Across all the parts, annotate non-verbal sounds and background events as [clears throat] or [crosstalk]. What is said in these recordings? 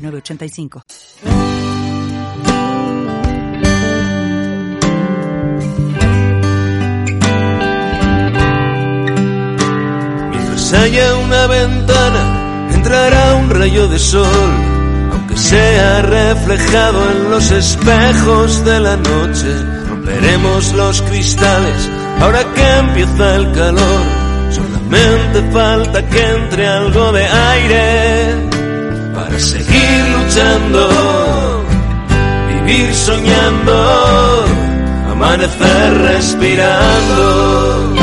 906985. Mientras haya una ventana, entrará un rayo de sol, aunque sea reflejado en los espejos de la noche. Romperemos los cristales ahora que empieza el calor. Solamente falta que entre algo de aire para seguir luchando, vivir soñando, amanecer respirando.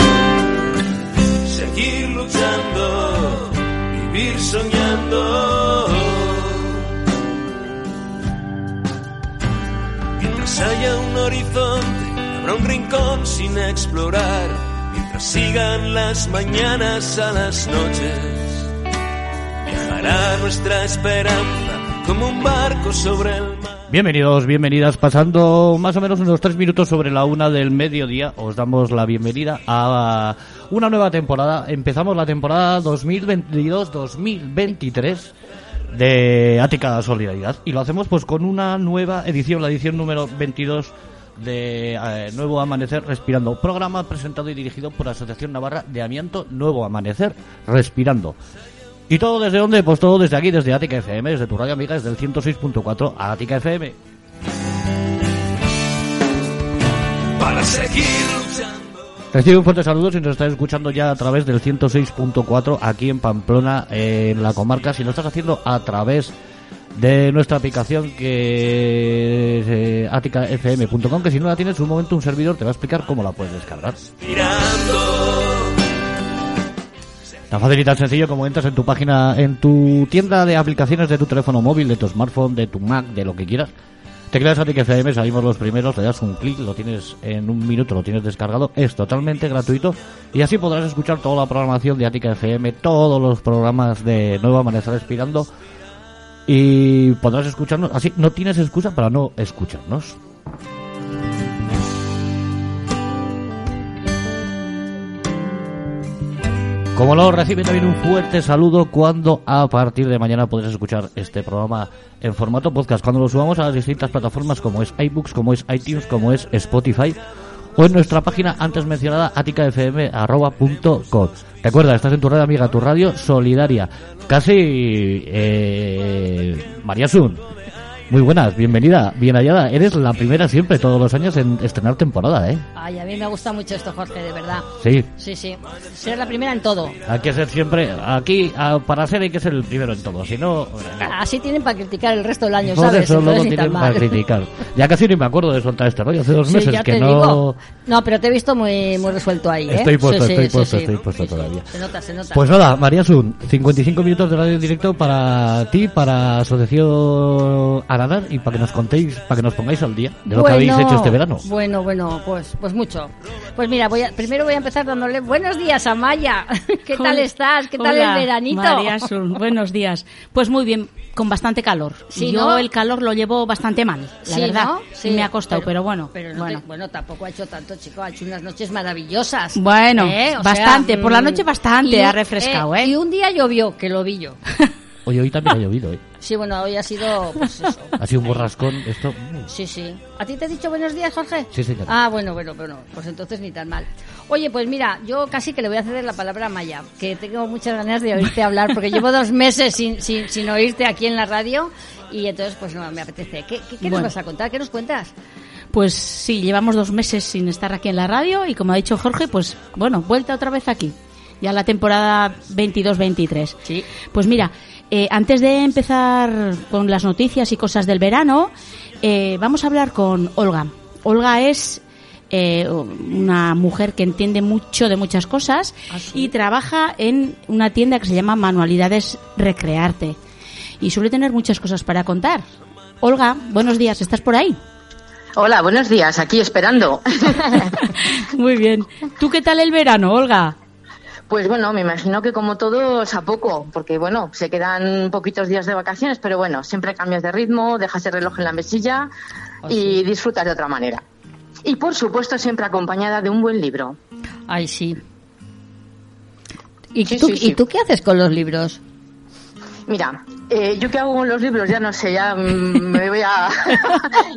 Seguir luchando, vivir soñando. Mientras haya un horizonte, habrá un rincón sin explorar. Mientras sigan las mañanas a las noches, viajará nuestra esperanza como un barco sobre el mar. Bienvenidos, bienvenidas. Pasando más o menos unos tres minutos sobre la una del mediodía, os damos la bienvenida a una nueva temporada. Empezamos la temporada 2022-2023 de Ática Solidaridad y lo hacemos pues con una nueva edición, la edición número 22 de eh, Nuevo Amanecer Respirando, programa presentado y dirigido por la Asociación Navarra de Amianto Nuevo Amanecer Respirando. ¿Y todo desde dónde? Pues todo desde aquí, desde Ática FM, desde tu radio amiga, desde el 106.4 Ática FM. Para seguir luchando. Recibe un fuerte saludo si nos estás escuchando ya a través del 106.4 aquí en Pamplona, en la comarca. Si lo estás haciendo a través de nuestra aplicación que es eh, aticafm.com, que si no la tienes, un momento un servidor te va a explicar cómo la puedes descargar. Mirando. Tan fácil y tan sencillo como entras en tu página, en tu tienda de aplicaciones de tu teléfono móvil, de tu smartphone, de tu Mac, de lo que quieras. Te creas Atic FM, salimos los primeros, le das un clic, lo tienes en un minuto, lo tienes descargado, es totalmente gratuito y así podrás escuchar toda la programación de Atica FM, todos los programas de Nuevo Amanecer Respirando y podrás escucharnos, así no tienes excusa para no escucharnos. Como lo recibe también un fuerte saludo cuando a partir de mañana podrás escuchar este programa en formato podcast, cuando lo subamos a las distintas plataformas como es iBooks, como es iTunes, como es Spotify o en nuestra página antes mencionada aticafm.com. Recuerda, estás en tu radio amiga, tu radio solidaria. Casi eh, María Sun. Muy buenas, bienvenida, bien hallada. Eres la primera siempre, todos los años, en estrenar temporada, ¿eh? Ay, a mí me gusta mucho esto, Jorge, de verdad. Sí, Sí, sí. Ser la primera en todo. hay que ser siempre, aquí, a- para ser hay que ser el primero en todo, si no... Así tienen para criticar el resto del año, Por ¿sabes? eso luego Entonces, tienen para criticar. Ya casi ni me acuerdo de soltar este rollo, hace dos Sí, meses ya que te no... digo. No, pero te he visto muy, muy resuelto ahí, ¿eh? Estoy puesto, Sí, sí, estoy puesto, estoy puesto todavía. Se nota, se nota. Pues nada, María Sun, 55 minutos de radio en directo para ti, para Asociación Aradar y para que nos contéis, para que nos pongáis al día de lo que habéis hecho este verano. Bueno, bueno, pues, pues mucho. Pues mira, voy a, primero voy a empezar dándole buenos días a Maya. [laughs] ¿Qué tal estás? ¿Qué tal el veranito? María Sun, buenos días. Pues muy bien, con bastante calor. Sí, Yo ¿no? el calor lo llevo bastante mal, la Sí, verdad. ¿no? Sí, me ha costado, pero, bueno. Pero no bueno. te- bueno, tampoco ha hecho tanto, chico. Ha hecho unas noches maravillosas. Bueno, ¿Eh? Bastante. Por la mm, noche bastante y ha refrescado, ¿eh? Y un día llovió, que lo vi yo. Oye, hoy también ha [laughs] llovido, ¿eh? Sí, bueno, hoy ha sido, pues eso. [laughs] Ha sido un borrascón esto. Sí, sí. ¿A ti te he dicho buenos días, Jorge? Sí. Ah, bueno, bueno, bueno, pues entonces ni tan mal. Oye, pues mira, yo casi que le voy a ceder la palabra a Maya, que tengo muchas ganas de oírte hablar, porque llevo dos meses sin, sin, sin oírte aquí en la radio y entonces pues no me apetece. ¿Qué, qué, qué nos vas a contar? ¿Qué nos cuentas? Pues sí, llevamos dos meses sin estar aquí en la radio y como ha dicho Jorge, pues bueno, vuelta otra vez aquí. Ya la temporada 22-23. Sí. Pues mira, eh, antes de empezar con las noticias y cosas del verano, eh, vamos a hablar con Olga. Olga es eh, una mujer que entiende mucho de muchas cosas Ah, sí. y trabaja en una tienda que se llama Manualidades Recrearte. y suele tener muchas cosas para contar. Olga, buenos días, ¿estás por ahí? Hola, buenos días, aquí esperando. [laughs] Muy bien. ¿Tú qué tal el verano, Olga? Pues bueno, me imagino que como todos a poco, porque bueno, se quedan poquitos días de vacaciones, pero bueno, siempre cambias de ritmo, dejas el reloj en la mesilla Ah, y disfrutas de otra manera. Y por supuesto siempre acompañada de un buen libro. Ay, sí. ¿Y, Sí, tú, sí, sí. ¿Y tú qué haces con los libros? Mira, eh, yo qué hago con los libros, ya no sé, ya mm, me voy a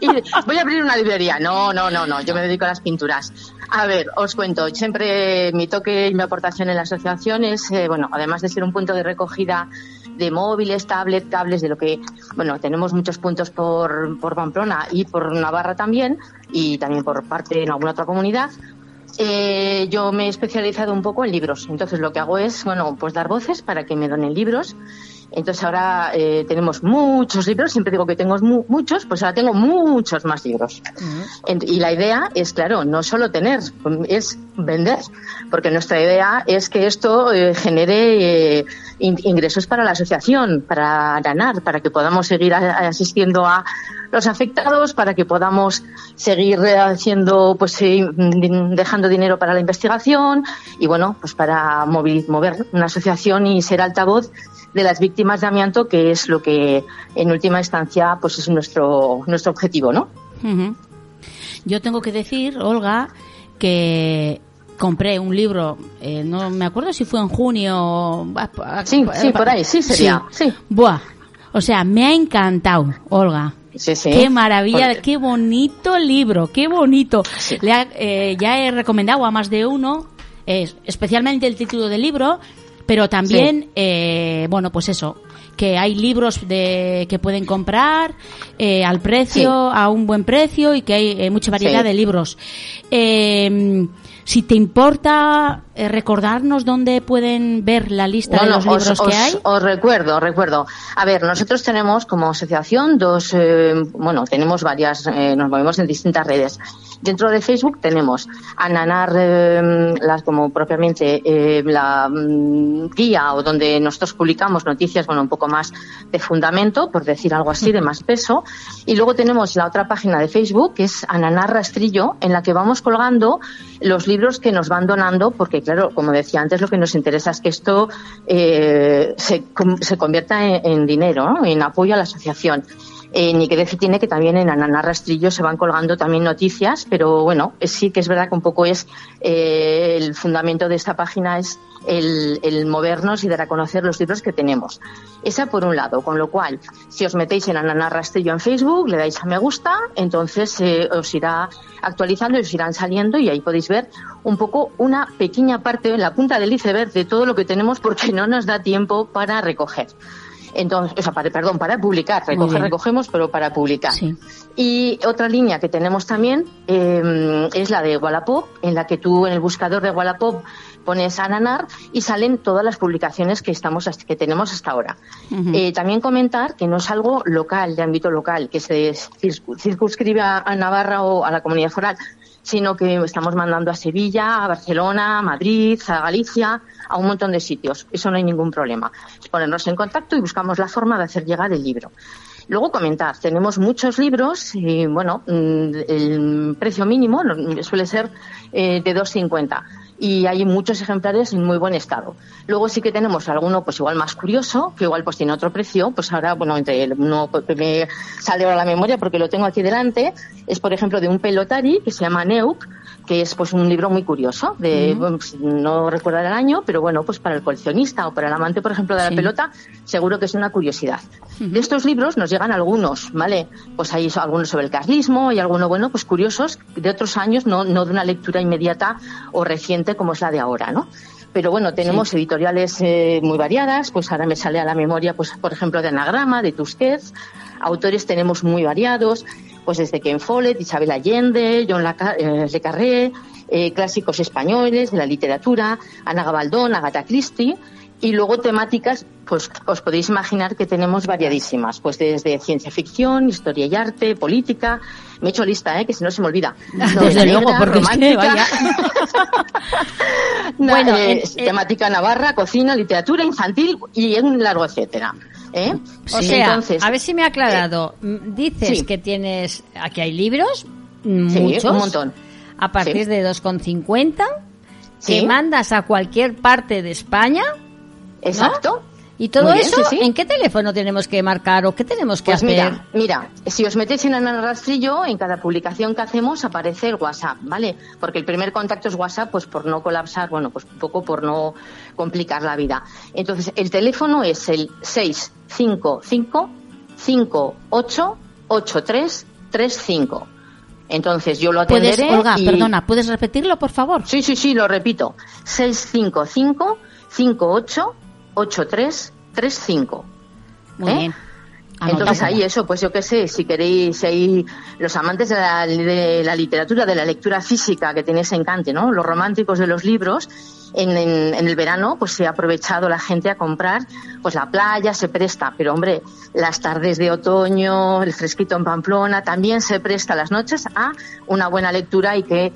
[laughs] voy a abrir una librería. No, no, no, no, yo me dedico a las pinturas. A ver, os cuento, siempre mi toque y mi aportación en la asociación es, eh, bueno, además de ser un punto de recogida de móviles, tablet, cables, de lo que, bueno, tenemos muchos puntos por, por Pamplona y por Navarra también, y también por parte en alguna otra comunidad. Eh, yo me he especializado un poco en libros. Entonces lo que hago es, bueno, pues dar voces para que me donen libros. Entonces ahora eh, tenemos muchos libros, siempre digo que tengo mu- muchos, pues ahora tengo muchos más libros. En- Y la idea es, claro, no solo tener, es vender, porque nuestra idea es que esto eh, genere eh, in- ingresos para la asociación, para ganar, para que podamos seguir asistiendo a los afectados, para que podamos seguir eh, haciendo, pues eh, dejando dinero para la investigación y bueno, pues para mover una asociación y ser altavoz de las víctimas de amianto, que es lo que en última instancia pues es nuestro nuestro objetivo, ¿no? Yo tengo que decir, Olga, que compré un libro, eh, no me acuerdo si fue en junio. o- Sí, sí, por ahí, sí sería, sí. Buah. O sea, me ha encantado, Olga. Sí, sí. Qué maravilla, Porque- qué bonito libro, qué bonito. Sí. Le ha- eh, ya he recomendado a más de uno, eh, especialmente el título del libro, pero también, eh, bueno, pues eso, que hay libros de, que pueden comprar eh, al precio, Sí. a un buen precio y que hay eh, mucha variedad Sí. de libros. Eh, si te importa eh, recordarnos dónde pueden ver la lista de los libros os, que os- hay. os recuerdo, os recuerdo. A ver, nosotros tenemos como asociación dos, eh, bueno, tenemos varias, eh, nos movemos en distintas redes. Dentro de Facebook tenemos Ananar, eh, las como propiamente la mm, guía o donde nosotros publicamos noticias, bueno, un poco más de fundamento, por decir algo así, de más peso. Y luego tenemos la otra página de Facebook, que es Ananar Rastrillo, en la que vamos colgando los libros que nos van donando, porque claro, como decía antes, lo que nos interesa es que esto eh, se, se convierta en, dinero, en apoyo a la asociación. Eh, ni que decir tiene que también en Ananá Rastrillo se van colgando también noticias, pero bueno, sí que es verdad que un poco es eh, el fundamento de esta página es el, el movernos y dar a conocer los libros que tenemos. Esa por un lado, con lo cual, si os metéis en Ananá Rastrillo en Facebook, le dais a me gusta, entonces eh, os irá actualizando y os irán saliendo y ahí podéis ver un poco una pequeña parte en la punta del iceberg de todo lo que tenemos porque no nos da tiempo para recoger. Entonces, o sea, para, perdón, para publicar. Recoger, recogemos, pero para publicar. Sí. Y otra línea que tenemos también eh, es la de Wallapop, en la que tú en el buscador de Wallapop pones Ananar y salen todas las publicaciones que estamos que tenemos hasta ahora. Eh, también comentar que no es algo local, de ámbito local, que se circu- circunscribe a, a Navarra o a la comunidad foral, sino que estamos mandando a Sevilla, a Barcelona, a Madrid, a Galicia, a un montón de sitios. Eso no hay ningún problema. Ponernos en contacto y buscamos la forma de hacer llegar el libro. Luego comentar, tenemos muchos libros y bueno, mm, el precio mínimo suele ser eh, de 2,50 y hay muchos ejemplares en muy buen estado. Luego sí que tenemos alguno pues igual más curioso, que igual pues tiene otro precio, pues ahora bueno, entre el que me sale ahora la memoria porque lo tengo aquí delante, es por ejemplo de un pelotari que se llama Neuk, que es pues un libro muy curioso, de bueno, pues, no recuerdo el año, pero bueno, pues para el coleccionista o para el amante, por ejemplo, de la pelota, seguro que es una curiosidad. De estos libros nos llegan algunos, ¿vale? Pues hay algunos sobre el carlismo y algunos, bueno, pues curiosos de otros años, no, no de una lectura inmediata o reciente como es la de ahora, ¿no? Pero bueno, tenemos editoriales eh, muy variadas, pues ahora me sale a la memoria, pues por ejemplo, de Anagrama, de Tusquets, autores tenemos muy variados, pues desde Ken Follett, Isabel Allende, John eh, Le Carré, eh, clásicos españoles de la literatura, Ana Gabaldón, Agatha Christie, y luego temáticas, pues os podéis imaginar que tenemos variadísimas, pues desde ciencia ficción, historia y arte, política. Me he hecho lista, ¿eh? que si no se me olvida. [laughs] Desde luego, porque es que, romántica. vaya. [laughs] Bueno, eh, temática navarra, cocina, literatura infantil y un largo etcétera. ¿Eh? O sea, a ver si me ha aclarado. Mm, Dices sí. que tienes, aquí hay libros, Sí, muchos, un montón. a partir de 2,50, que mandas a cualquier parte de España. Exacto. ¿Y todo bien, eso sí, sí. en qué teléfono tenemos que marcar o qué tenemos que Pues hacer? mira, mira, si os metéis en el rastrillo, en cada publicación que hacemos aparece el WhatsApp, ¿vale? Porque el primer contacto es WhatsApp, pues por no colapsar, bueno, pues un poco por no complicar la vida. Entonces, el teléfono es el 655 58 8335. Entonces, yo lo ¿Puedes, atenderé Olga, y- perdona, ¿puedes repetirlo, por favor? Sí, sí, sí, lo repito. 655 58 8335. Muy ¿Eh? bien. Entonces ahí eso, pues yo qué sé, si queréis, si hay los amantes de la, de la literatura, de la lectura física que tenéis encante, ¿no? Los románticos de los libros, en, en- en el verano pues se ha aprovechado la gente a comprar, pues la playa se presta, pero hombre, las tardes de otoño, el fresquito en Pamplona, también se presta las noches a una buena lectura y que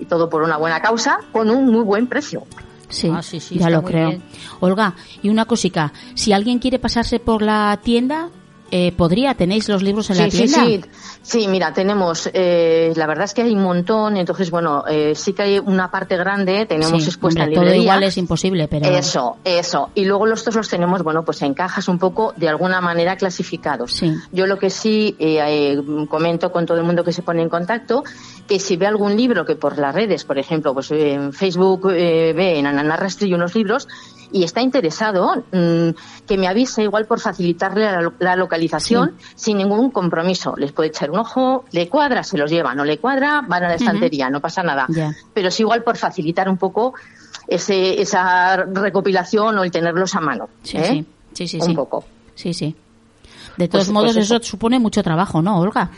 y todo por una buena causa con un muy buen precio. Sí, Ah, sí, sí, ya lo creo. bien. Olga, y una cosica, si alguien quiere pasarse por la tienda, eh, ¿podría? ¿Tenéis los libros en la Sí, sí, tienda? sí. Sí, mira, tenemos, eh, la verdad es que hay un montón, entonces, bueno, eh, sí que hay una parte grande, tenemos Sí, expuesta hombre, en todo librería. igual es imposible, pero... Eso, eso. Y luego los otros los tenemos, bueno, pues en cajas un poco de alguna manera clasificados. Sí. Yo lo que sí eh, eh, comento con todo el mundo que se pone en contacto, que si ve algún libro que por las redes, por ejemplo, pues eh, en Facebook eh, ve en Ananá Rastrillo unos libros y está interesado, mm, que me avise igual por facilitarle la, la localización sin ningún compromiso. Les puede echar un ojo, le cuadra, se los lleva, no le cuadra, van a la estantería, no pasa nada. Pero es igual por facilitar un poco ese, esa recopilación o el tenerlos a mano. Sí, ¿eh? sí, sí, sí, Un sí. poco. Sí, sí. De todos Pues- modos, pues eso. eso supone mucho trabajo, ¿no, Olga?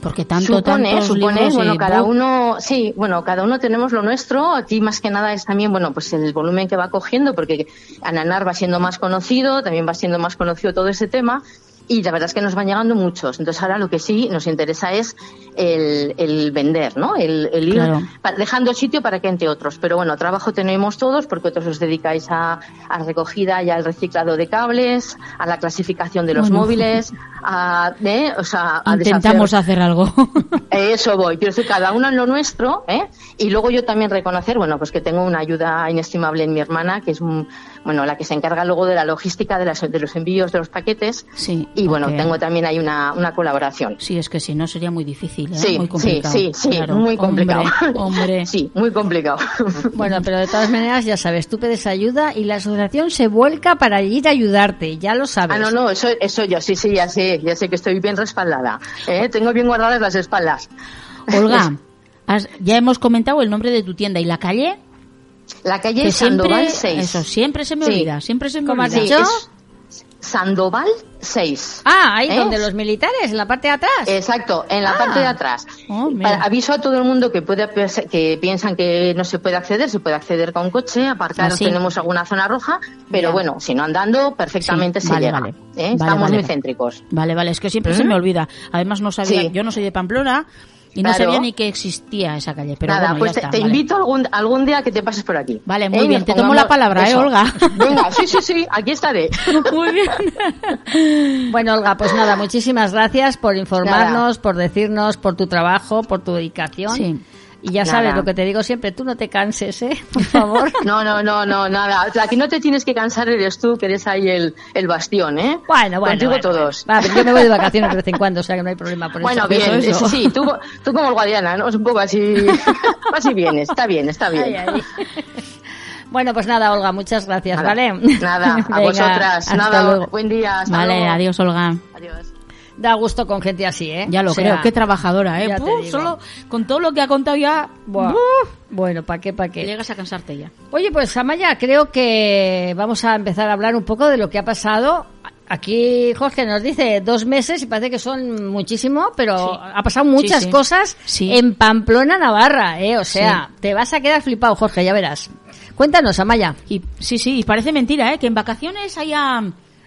Porque tanto, supone, supone, y- bueno, cada uno, sí, bueno, cada uno tenemos lo nuestro. Aquí más que nada es también, bueno, pues el volumen que va cogiendo, porque Ananar va siendo más conocido, también va siendo más conocido todo ese tema. Y la verdad es que nos van llegando muchos. Entonces ahora lo que sí nos interesa es el, el vender, ¿no? El, el ir Claro. dejando sitio para que entre otros. Pero bueno, trabajo tenemos todos porque otros os dedicáis a, a recogida y al reciclado de cables, a la clasificación de los Bueno. móviles, a, ¿eh? o sea, a Intentamos deshacer- hacer algo. [laughs] eso voy, quiero decir, cada uno en lo nuestro, ¿eh? Y luego yo también reconocer, bueno, pues que tengo una ayuda inestimable en mi hermana, que es, un- bueno, la que se encarga luego de la logística de, las- de los envíos de los paquetes. Sí, Y bueno, tengo también ahí una, una colaboración. Sí, es que si no sería muy difícil, ¿eh? Sí, muy sí, complicado. sí, sí, Claro. muy complicado. Hombre, hombre. [laughs] Sí, muy complicado. [laughs] Bueno, pero de todas maneras, ya sabes, tú pedes ayuda y la asociación se vuelca para ir a ayudarte, ya lo sabes. Ah, no, no, eso, eso yo, sí, sí, ya sé, ya sé que estoy bien respaldada. ¿eh? Tengo bien guardadas las espaldas. Olga, [laughs] has- ya hemos comentado el nombre de tu tienda y la calle. La calle Que Sandoval siempre, 6. eso, siempre se me Sí. olvida, siempre se me ¿Cómo has olvida. dicho? es Sandoval 6. Ah, ahí ¿Eh? donde los militares, en la parte de atrás. Exacto, en la Ah. parte de atrás. Oh, aviso a todo el mundo que puede que piensan que no se puede acceder, se puede acceder con coche, aparcar, Ah, sí. tenemos alguna zona roja, pero Ya. bueno, si no andando, perfectamente Sí, se vale, llega. vale. ¿eh? Vale, Estamos muy vale. céntricos. Vale, vale, es que siempre ¿Mm? se me olvida. Además no sabía, yo no soy de Pamplona y no sabía ni que existía esa calle, pero Nada, bueno, pues ya te, está, te vale. invito algún, algún día que te pases por aquí. Vale, ¿Eh? muy Y bien, te tomo la palabra, ¿eh. Olga? [laughs] Venga, sí, sí, sí, aquí estaré. [laughs] Muy bien. [laughs] Bueno, Olga, pues nada, muchísimas gracias por informarnos, por decirnos, por tu trabajo, por tu dedicación. Sí. Y ya Nada. sabes lo que te digo siempre, tú no te canses, ¿eh? [laughs] Por favor. [laughs] No, no, no, no, nada. La que no te tienes que cansar eres tú, que eres ahí el, el bastión, ¿eh? Bueno, bueno. Contigo bueno, todos. bueno. Va, pero yo me voy de vacaciones de vez en [laughs] cuando, o sea que no hay problema por Bueno, eso. bien, eso, eso. eso sí, tú, tú como el Guadiana, ¿no? Es un poco así, así vienes, está bien, está bien. Ay, ay. Bueno, pues nada, Olga, muchas gracias, Nada, ¿vale? Nada, a Venga, vosotras, hasta nada, luego. buen día, hasta Vale, luego. adiós, Olga. Adiós. Da gusto con gente así, ¿eh? Ya lo O sea, creo, qué trabajadora, ¿eh? solo con todo lo que ha contado ya, Buah. Bueno, ¿para qué, para qué? llegas a cansarte ya. Oye, pues Amaya, creo que vamos a empezar a hablar un poco de lo que ha pasado. Aquí Jorge nos dice dos meses y parece que son muchísimo, pero Sí. ha pasado muchas Sí, sí. cosas Sí. en Pamplona, Navarra, ¿eh? O sea, te vas a quedar flipado, Jorge, ya verás. Cuéntanos, Amaya. Y sí, sí, y parece mentira, ¿eh? Que en vacaciones haya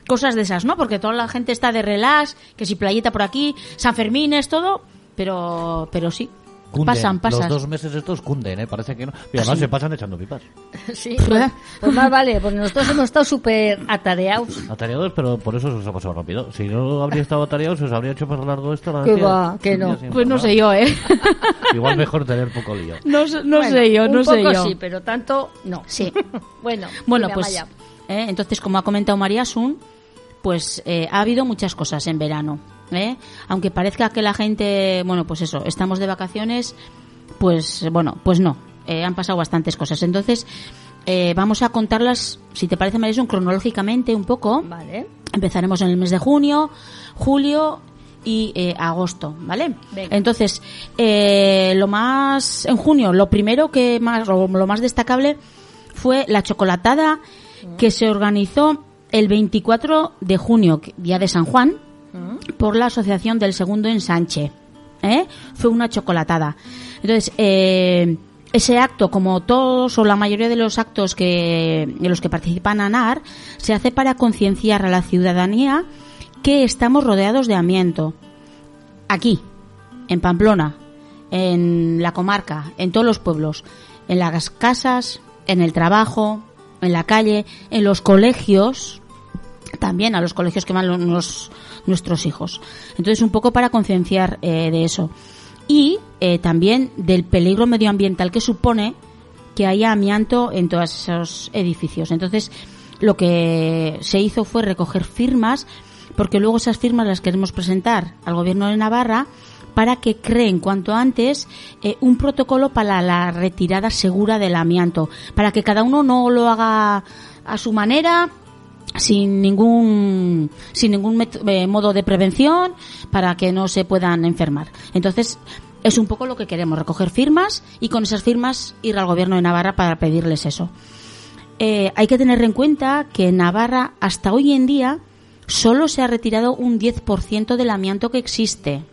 cosas de esas, ¿no? Porque toda la gente está de relax, que si playita por aquí, San Fermín es todo, pero, pero sí. Cunden. Pasan, pasan. Los dos meses estos cunden, ¿eh? Parece que no. Y además se pasan echando pipas. [laughs] Sí, pues, pues más vale, pues nosotros hemos estado súper atareados. Atareados, pero por eso se os ha pasado rápido. Si no habría estado atareados, se os habría hecho más largo esto. la Que va, que Un no. Pues no sé yo, ¿eh? [laughs] Igual mejor tener poco lío. No, sé- no Bueno, sé yo, no un sé poco yo. sí, pero tanto no. Sí. [laughs] Bueno, Bueno, pues eh, entonces, como ha comentado María Sun, pues eh, ha habido muchas cosas en verano. ¿eh? Aunque parezca que la gente, bueno, pues eso, estamos de vacaciones, pues bueno, pues no. eh, han pasado bastantes cosas. Entonces, eh, vamos a contarlas, si te parece, María Sun, cronológicamente un poco. Vale. Empezaremos en el mes de junio, julio y agosto, ¿vale? Venga. Entonces, eh, lo más en junio, lo primero que más, lo más destacable fue la chocolatada que se organizó el 24 de junio, día de San Juan, por la Asociación del Segundo Ensanche. ¿eh? Fue una chocolatada. Entonces, eh, ese acto, como todos o la mayoría de los actos que, en los que participan ANAR, se hace para concienciar a la ciudadanía que estamos rodeados de amianto. Aquí, en Pamplona, en la comarca, en todos los pueblos, en las casas, en el trabajo, en la calle, en los colegios, también a los colegios que van lo- los- nuestros hijos. Entonces, un poco para concienciar eh, de eso. Y eh, también del peligro medioambiental que supone que haya amianto en todos esos edificios. Entonces, lo que se hizo fue recoger firmas, porque luego esas firmas las queremos presentar al gobierno de Navarra para que creen cuanto antes eh, un protocolo para la retirada segura del amianto, para que cada uno no lo haga a su manera, sin ningún sin ningún eh, modo de prevención para que no se puedan enfermar. Entonces, es un poco lo que queremos, recoger firmas y con esas firmas ir al gobierno de Navarra para pedirles eso. Eh, hay que tener en cuenta que Navarra hasta hoy en día solo se ha retirado un 10% del amianto que existe.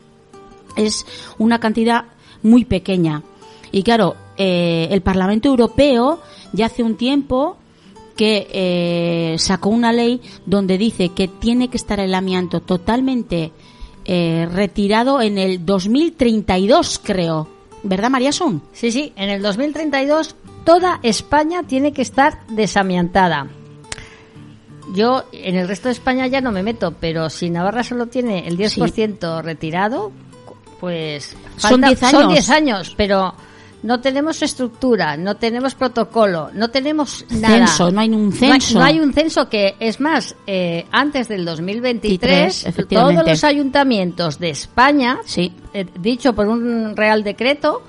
Es una cantidad muy pequeña. Y claro, eh, el Parlamento Europeo ya hace un tiempo que eh, sacó una ley donde dice que tiene que estar el amianto totalmente eh, retirado en el 2032, creo. ¿Verdad, María Sun? Sí, sí, en el 2032 toda España tiene que estar desamiantada. Yo en el resto de España ya no me meto, pero si Navarra solo tiene el 10% retirado, pues Son falta- 10 Son años. 10 años, pero no tenemos estructura, no tenemos protocolo, no tenemos nada. Censo, no hay un No hay- censo. No hay, un censo que, es más, eh, antes del 2023, efectivamente. todos los ayuntamientos de España Sí. eh, dicho por un real decreto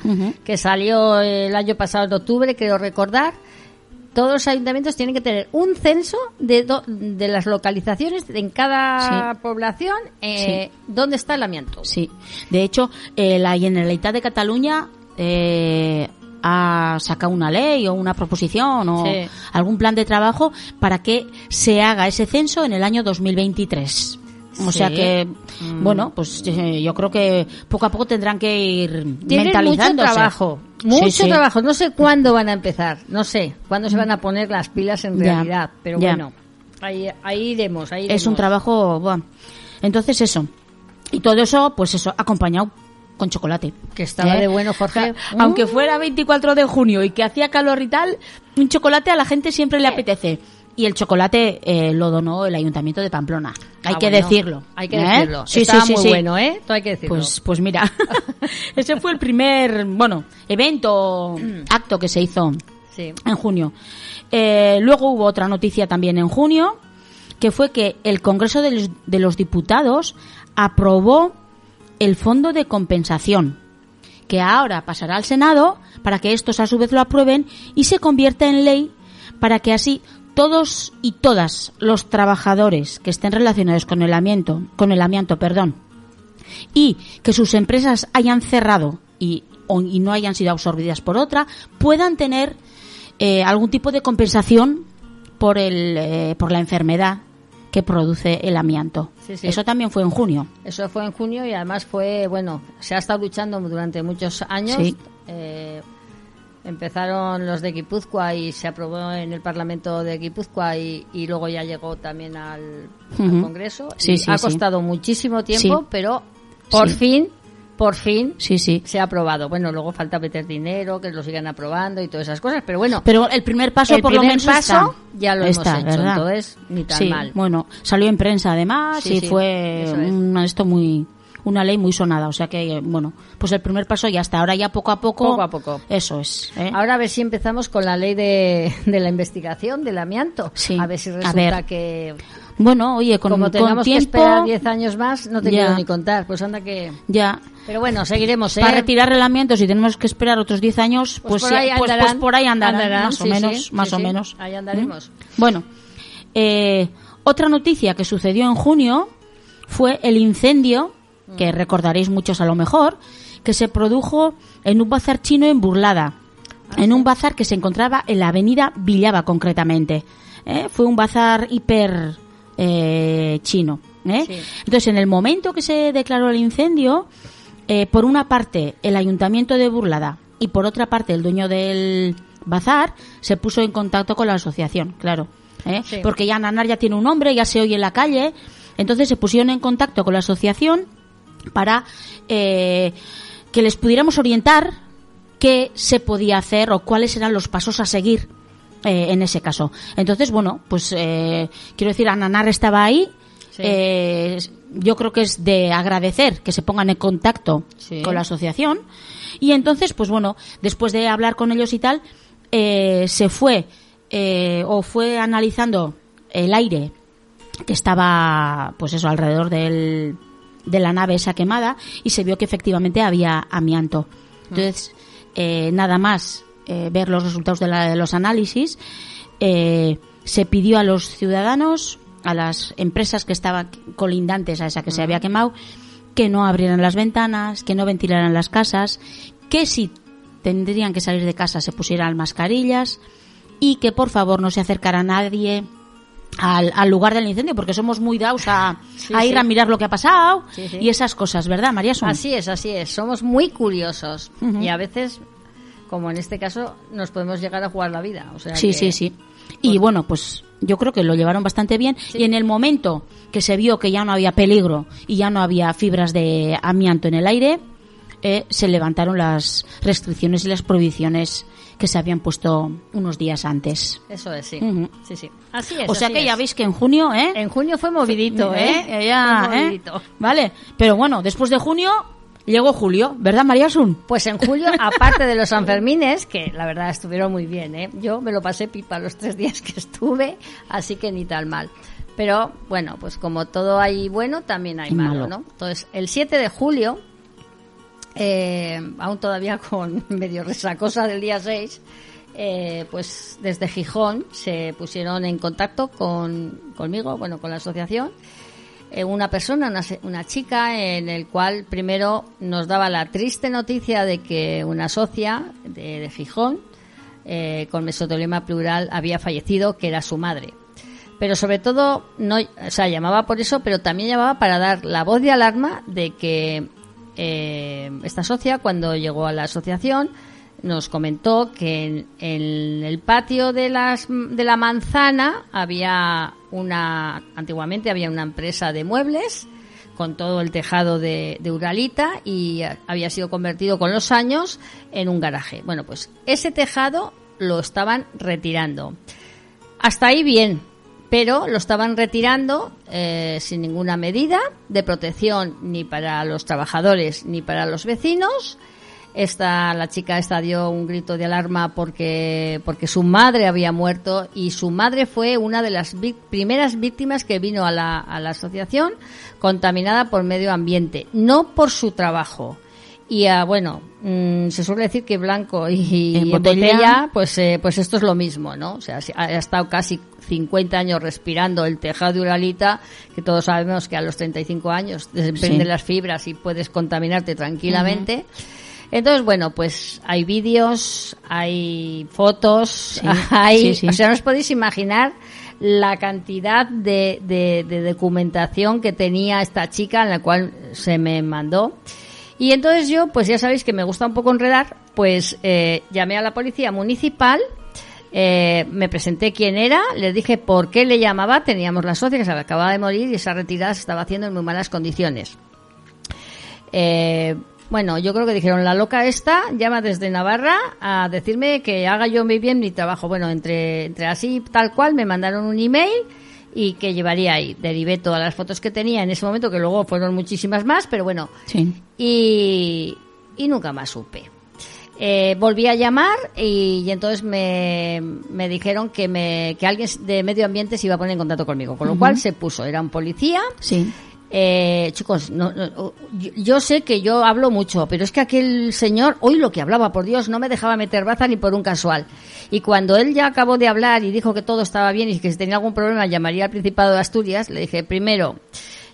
que salió el año pasado en octubre, creo recordar, todos los ayuntamientos tienen que tener un censo de, do- de las localizaciones en cada Sí. población eh, dónde está el amianto. Sí, de hecho, eh, la Generalitat de Cataluña eh, ha sacado una ley o una proposición o Sí. algún plan de trabajo para que se haga ese censo en el año 2023. O Sí. sea que, Mm. bueno, pues eh, yo creo que poco a poco tendrán que ir Tienen mucho mentalizándose. trabajo, Sí, mucho sí. trabajo. No sé cuándo van a empezar, no sé cuándo se van a poner las pilas en Ya, realidad, pero ya. bueno, ahí, ahí iremos, ahí Es un iremos. trabajo, buah. entonces eso. Y todo eso, pues eso, acompañado con chocolate. Que estaba ¿Eh? de bueno, Jorge. Aunque fuera 24 de junio y que hacía calor y tal, un chocolate a la gente siempre le apetece. Y el chocolate eh, lo donó el Ayuntamiento de Pamplona. Hay Ah, que bueno, decirlo. Hay que ¿eh? decirlo. Sí, Estaba sí, sí, muy bueno, ¿eh? Todo hay que decirlo. Pues, pues mira, [laughs] ese fue el primer, bueno, evento, [clears throat] acto que se hizo en junio. Eh, luego hubo otra noticia también en junio, que fue que el Congreso de los, de los Diputados aprobó el Fondo de Compensación, que ahora pasará al Senado para que estos a su vez lo aprueben y se convierta en ley para que así todos y todas los trabajadores que estén relacionados con el amianto, con el amianto, perdón, y que sus empresas hayan cerrado y, no hayan sido absorbidas por otra, puedan tener eh, algún tipo de compensación por, el, eh, por la enfermedad que produce el amianto. Sí, sí. Eso también fue en junio. Eso fue en junio y además fue, bueno, se ha estado luchando durante muchos años. Sí. Eh, empezaron los de Guipúzcoa y se aprobó en el Parlamento de Guipúzcoa y, y luego ya llegó también al. Congreso. Sí, Y sí, ha sí. costado muchísimo tiempo, pero por fin por fin Sí, sí. se ha aprobado. Bueno, luego falta meter dinero, que lo sigan aprobando y todas esas cosas, pero bueno, Pero el primer paso, el por lo primer menos, paso está. ya lo Está, hemos hecho, ¿verdad? entonces ni tan sí, mal. bueno, salió en prensa además Sí, y sí, fue eso es. un- esto muy una ley muy sonada, o sea que bueno, pues el primer paso ya está. Ahora ya poco a poco. Poco a poco. Eso es. ¿eh? Ahora a ver si empezamos con la ley de, de la investigación del amianto. Sí. A ver si A resulta ver. que Bueno, oye, con, como con tengamos que tiempo esperar 10 años más, no te Ya. quiero ni contar. Pues anda que... ya Pero bueno, seguiremos, ¿eh? para retirar relamientos y tenemos que esperar otros 10 años, pues, por sí, ahí pues, andarán, pues por ahí andarán, andarán, más o menos, sí, más sí, o menos. Ahí andaremos. ¿Mm? Bueno, eh, otra noticia que sucedió en junio fue el incendio, que Mm. recordaréis muchos a lo mejor, que se produjo en un bazar chino en Burlada, Ah, en un bazar que se encontraba en la avenida Villaba concretamente. ¿eh? Fue un bazar hiper eh, chino. ¿eh? Sí. Entonces, en el momento que se declaró el incendio, eh, por una parte el ayuntamiento de Burlada y por otra parte el dueño del bazar se puso en contacto con la asociación, claro. ¿eh? Sí. Porque ya Nanar ya tiene un nombre, ya se oye en la calle. Entonces se pusieron en contacto con la asociación para que les pudiéramos orientar qué se podía hacer o cuáles eran los pasos a seguir eh, en ese caso. Entonces, bueno, pues eh, quiero decir, Ananar estaba ahí. Sí. Eh, yo creo que es de agradecer que se pongan en contacto Sí. con la asociación. Y entonces, pues bueno, después de hablar con ellos y tal, eh, se fue eh, o fue analizando el aire que estaba, pues eso, alrededor del, de la nave esa quemada y se vio que efectivamente había amianto. Entonces, eh, nada más eh, ver los resultados de, la- de los análisis, eh, se pidió a los ciudadanos, a las empresas que estaban colindantes a esa que se había quemado, que no abrieran las ventanas, que no ventilaran las casas, que si tendrían que salir de casa se pusieran mascarillas y que por favor no se acercara a nadie al, al lugar del incendio porque somos muy dados a, Sí, a ir sí. a mirar lo que ha pasado Sí, y esas cosas, ¿verdad, María Sun? Así es, así es. Somos muy curiosos y a veces, como en este caso, nos podemos llegar a jugar la vida. O sea Sí, que- sí, sí. Y bueno, pues yo creo que lo llevaron bastante bien. Y en el momento que se vio que ya no había peligro y ya no había fibras de amianto en el aire, eh, se levantaron las restricciones y las prohibiciones que se habían puesto unos días antes. Eso es, sí. Sí, sí. Así es. o sea que ya veis que en junio, ¿eh? En junio fue movidito, ¿eh? Eh, ya, Fue ¿eh? movidito. Vale, pero bueno, después de junio llegó julio, ¿verdad, María Sun? Pues en julio, aparte de los Sanfermines, que la verdad estuvieron muy bien, ¿eh? Yo me lo pasé pipa los tres días que estuve, así que ni tan mal. Pero bueno, pues como todo hay bueno, también hay malo. ¿no? Entonces, el 7 de julio, eh, aún todavía con [laughs] medio resacosa del día 6, eh, pues desde Gijón se pusieron en contacto con, conmigo, bueno, con la asociación, una persona, una, una chica, en el cual primero nos daba la triste noticia de que una socia de, de Gijón, eh, con mesotelioma plural, había fallecido, que era su madre. Pero sobre todo, no, o sea, llamaba por eso, pero también llamaba para dar la voz de alarma de que eh, esta socia, cuando llegó a la asociación, nos comentó que en, el patio de, las, de la manzana había una, antiguamente había una empresa de muebles con todo el tejado de, de Uralita y había sido convertido con los años en un garaje. Bueno, pues ese tejado lo estaban retirando. Hasta ahí bien, pero lo estaban retirando eh, sin ninguna medida de protección ni para los trabajadores ni para los vecinos. Esta, la chica esta dio un grito de alarma porque, porque su madre había muerto y su madre fue una de las primeras víctimas que vino a la, a la asociación contaminada por medio ambiente, no por su trabajo. Y ah, bueno, mm, se suele decir que blanco y, En en botella. botella, pues, eh, pues esto es lo mismo, ¿no? O sea, ha, ha estado casi 50 años respirando el tejado de Uralita, que todos sabemos que a los 35 años Sí. las fibras y puedes contaminarte tranquilamente. Entonces, bueno, pues hay vídeos, hay fotos, [laughs] hay, sí, sí. o sea, no os podéis imaginar la cantidad de, de- de documentación que tenía esta chica en la cual se me mandó. Y entonces yo, pues ya sabéis que me gusta un poco enredar, pues eh, llamé a la policía municipal, eh, me presenté quién era, les dije por qué le llamaba, teníamos la socia que se acababa de morir y esa retirada se estaba haciendo en muy malas condiciones. Eh, Bueno, yo creo que dijeron, la loca esta llama desde Navarra a decirme que haga yo muy bien mi trabajo. Bueno, entre, entre así, tal cual, me mandaron un email y que llevaría ahí. Derivé todas las fotos que tenía en ese momento, que luego fueron muchísimas más, pero bueno. Sí. Y, y nunca más supe. Eh, volví a llamar y, y entonces me, me dijeron que, me, que alguien de medio ambiente se iba a poner en contacto conmigo, con lo cual se puso, era un policía. Sí. Eh, chicos, no, no, yo, yo sé que yo hablo mucho, pero es que aquel señor, hoy lo que hablaba, por Dios, no me dejaba meter baza ni por un casual. Y cuando él ya acabó de hablar y dijo que todo estaba bien y que si tenía algún problema llamaría al Principado de Asturias, le dije, primero,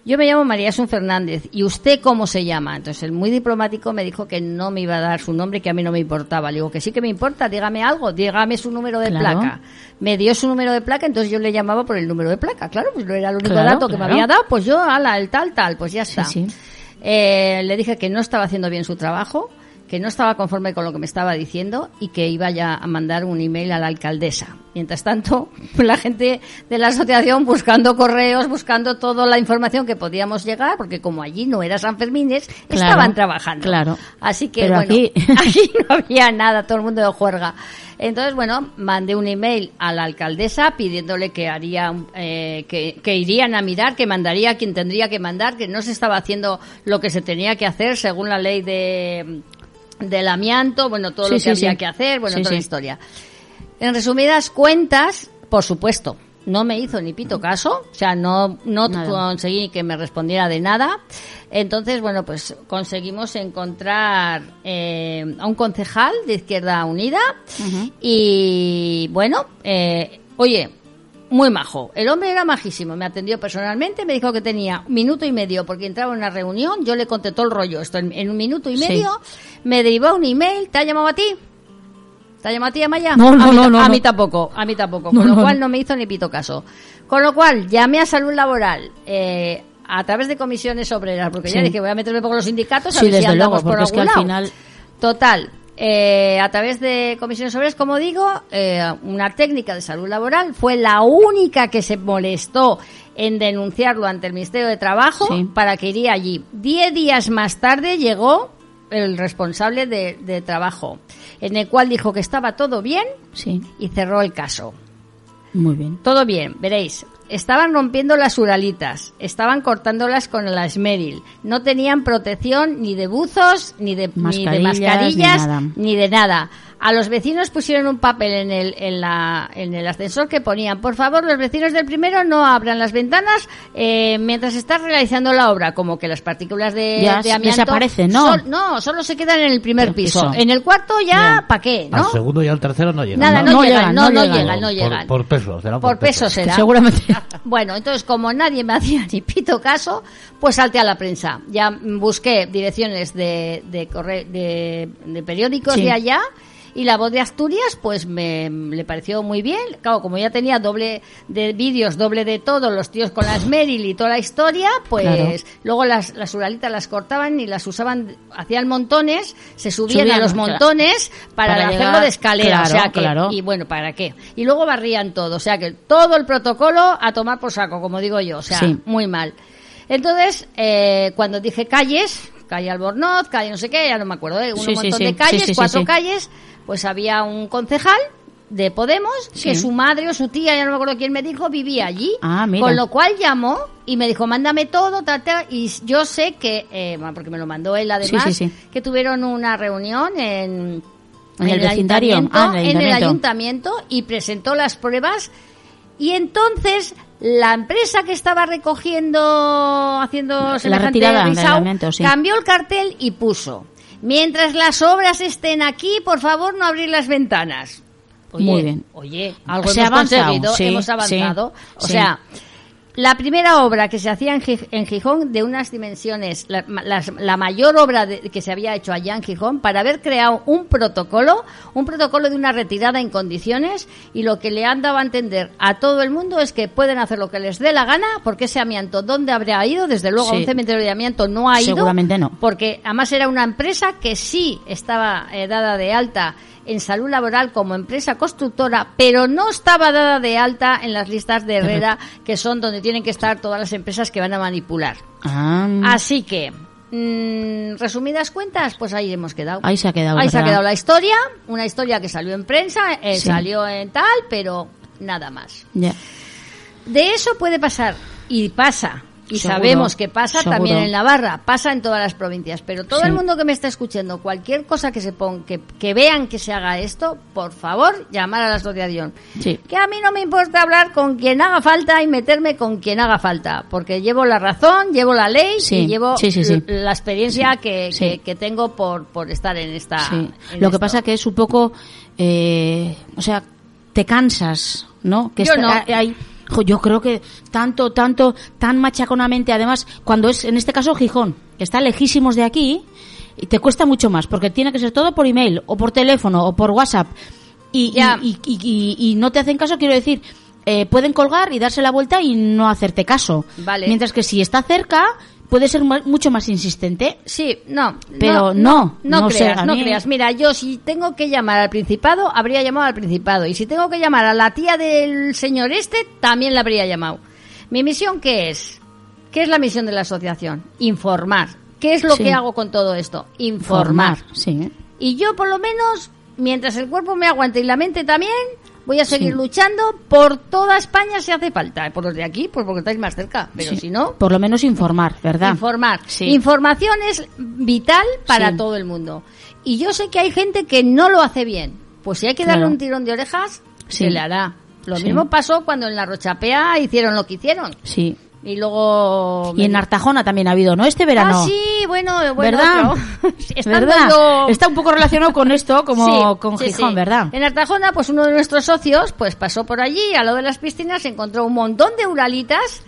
yo me llamo María Asun Fernández. ¿Y usted cómo se llama? Entonces, el muy diplomático me dijo que no me iba a dar su nombre, que a mí no me importaba. Le digo que sí que me importa, dígame algo, dígame su número de Claro. placa. Me dio su número de placa, entonces yo le llamaba por el número de placa. Claro, pues no era el único Claro, dato que claro. me había dado, pues yo, ala, el tal, tal, pues ya está. Sí, sí. Eh, le dije que no estaba haciendo bien su trabajo, que no estaba conforme con lo que me estaba diciendo y que iba ya a mandar un email a la alcaldesa. Mientras tanto, [laughs] la gente de la asociación buscando correos, buscando toda la información que podíamos llegar, porque como allí no era San Fermines, Claro, estaban trabajando. claro. Así que, Pero bueno, aquí- [laughs] aquí [laughs] no había nada, todo el mundo de juerga. Entonces, bueno, mandé un email a la alcaldesa pidiéndole que haría, eh, que, que irían a mirar, que mandaría a quien tendría que mandar, que no se estaba haciendo lo que se tenía que hacer según la ley de del amianto, bueno, todo Sí, lo que sí, había sí. que hacer, bueno, toda la historia. En resumidas cuentas, por supuesto, no me hizo ni pito caso, o sea, no, no Nada. conseguí que me respondiera de nada. Entonces, bueno, pues conseguimos encontrar eh, a un concejal de Izquierda Unida y, bueno, eh, oye, muy majo. El hombre era majísimo, me atendió personalmente, me dijo que tenía un minuto y medio porque entraba en una reunión, yo le conté todo el rollo, esto en, en un minuto y Sí. medio, me derivó un email, ¿te ha llamado a ti? ¿Te ha llamado a ti, Amaya? No, no, a mí, no, a mí tampoco, a mí tampoco. [laughs] No, con lo cual no. me hizo ni pito caso. Con lo cual, llamé a Salud Laboral eh, a través de comisiones obreras, porque ya Sí. dije, voy a meterme por los sindicatos a Sí, ver si andamos luego, por porque es que algún al lado. final- Total, eh, a través de comisiones obreras, como digo, eh, una técnica de salud laboral fue la única que se molestó en denunciarlo ante el Ministerio de Trabajo Sí. para que iría allí. Diez días más tarde llegó el responsable de, de trabajo, en el cual dijo que estaba todo bien Sí, y cerró el caso. muy bien. Todo bien, veréis. Estaban rompiendo las uralitas, estaban cortándolas con la esmeril. No tenían protección ni de buzos, ni de ni de Mascarillas, mascarillas, ni de nada. A los vecinos pusieron un papel en el, en, la, en el ascensor que ponían, por favor, los vecinos del primero no abran las ventanas eh, mientras está realizando la obra, como que las partículas de, Ya de amianto... desaparecen, ¿no? sol- no, solo se quedan en el primer piso. eso. En el cuarto ya. ¿para qué? ¿no? Al segundo y al tercero no llegan. Nada, ¿no? no, No llegan, llegan, no, no llegan. llegan, no Por- llegan. Por, peso, será por, Por peso será. [laughs] Seguramente. [laughs] Bueno, entonces como nadie me hacía ni pito caso, pues salté a la prensa. Ya busqué direcciones de, de, corre- de, de periódicos Sí. de allá y la voz de Asturias pues me le pareció muy bien. Claro, como ya tenía doble de vídeos, doble de todo, los tíos con las Meryl y toda la historia, pues Claro. luego las, las uralitas las cortaban y las usaban, hacían montones, se subían, Subían, a los claro. montones para, Para hacerlo de escalera. o sea que, claro. y bueno, ¿para qué? Y luego barrían todo, o sea que todo el protocolo a tomar por saco, como digo yo, o sea, Sí. muy mal. Entonces, eh, cuando dije calles, calle Albornoz, calle no sé qué, ya no me acuerdo, ¿eh? un Sí, montón sí. de calles, cuatro calles, pues había un concejal de Podemos que su madre o su tía, ya no me acuerdo quién me dijo, vivía allí. Ah, mira. Con lo cual llamó y me dijo, mándame todo, tal", y yo sé que, eh, bueno, porque me lo mandó él además, Sí, sí, sí. que tuvieron una reunión en, En el vecindario. ayuntamiento, Ah, en el en el ayuntamiento. y presentó las pruebas y entonces la empresa que estaba recogiendo, haciendo semejante retirada alimento, sí. cambió el cartel y puso, mientras las obras estén aquí, por favor no abrir las ventanas. Oye, Muy bien. Oye, algo Se ha hemos avanzado, conseguido, sí, hemos avanzado. sí, o sí. sea, la primera obra que se hacía en, Gij- en Gijón de unas dimensiones, la, mayor obra de- que se había hecho allá en Gijón para haber creado un protocolo, un protocolo de una retirada en condiciones y lo que le han dado a entender a todo el mundo es que pueden hacer lo que les dé la gana porque ese amianto, ¿dónde habría ido? Desde luego a un cementerio de amianto no ha ido. Seguramente no. Porque además era una empresa que sí estaba eh, dada de alta en salud laboral como empresa constructora, pero no estaba dada de alta en las listas de Herrera, que son donde tienen que estar todas las empresas que van a manipular. Ah, Así que mm, resumidas cuentas, pues ahí hemos quedado. Ahí se ha quedado, Ahí se ha quedado la historia, una historia que salió en prensa, eh, Sí. salió en tal, pero nada más. De eso puede pasar, y pasa, y Seguro, sabemos que pasa seguro. también en Navarra, pasa en todas las provincias, pero todo Sí. el mundo que me está escuchando, cualquier cosa que se ponga, que, que vean que se haga esto, por favor, llamar a la asociación. Sí. Que a mí no me importa hablar con quien haga falta y meterme con quien haga falta, porque llevo la razón, llevo la ley Sí, y llevo la experiencia que, Sí. que- que tengo por, por estar en esta. En Lo que pasa que es un poco, eh, o sea, te cansas, ¿no? Que Yo está- no. hay- yo creo que tanto, tanto, tan machaconamente, además, cuando es, en este caso, Gijón, que está lejísimos de aquí, y te cuesta mucho más, porque tiene que ser todo por email, o por teléfono, o por WhatsApp, y, Ya. y, y- y- y no te hacen caso, quiero decir, eh, pueden colgar y darse la vuelta y no hacerte caso. Vale. Mientras que si está cerca, puede ser mu- mucho más insistente. Sí, no. Pero no, no, creas, no creas. Mira, yo si tengo que llamar al Principado, habría llamado al Principado. Y si tengo que llamar a la tía del señor este, también la habría llamado. ¿Mi misión qué es? ¿Qué es la misión de la asociación? Informar. ¿Qué es lo Sí. que hago con todo esto? Informar. sí. Y yo, por lo menos, mientras el cuerpo me aguante y la mente también, voy a seguir Sí. luchando por toda España si hace falta. Por los de aquí, pues porque estáis más cerca. Pero Sí. si no, Por lo menos informar, ¿verdad? Informar. Sí. Información es vital para todo el mundo. Y yo sé que hay gente que no lo hace bien. Pues si hay que darle Claro. un tirón de orejas, se le hará. Lo mismo pasó cuando en la Rochapea hicieron lo que hicieron. Sí. Y luego... Y en Artajona también ha habido, ¿no? Este verano. Ah, sí, bueno, bueno. ¿Verdad? [laughs] [laughs] ¿Verdad? yo- Está un poco relacionado con esto, como Sí, con sí, Gijón, sí. ¿verdad? En Artajona, pues uno de nuestros socios, pues pasó por allí, a lo de las piscinas, encontró un montón de uralitas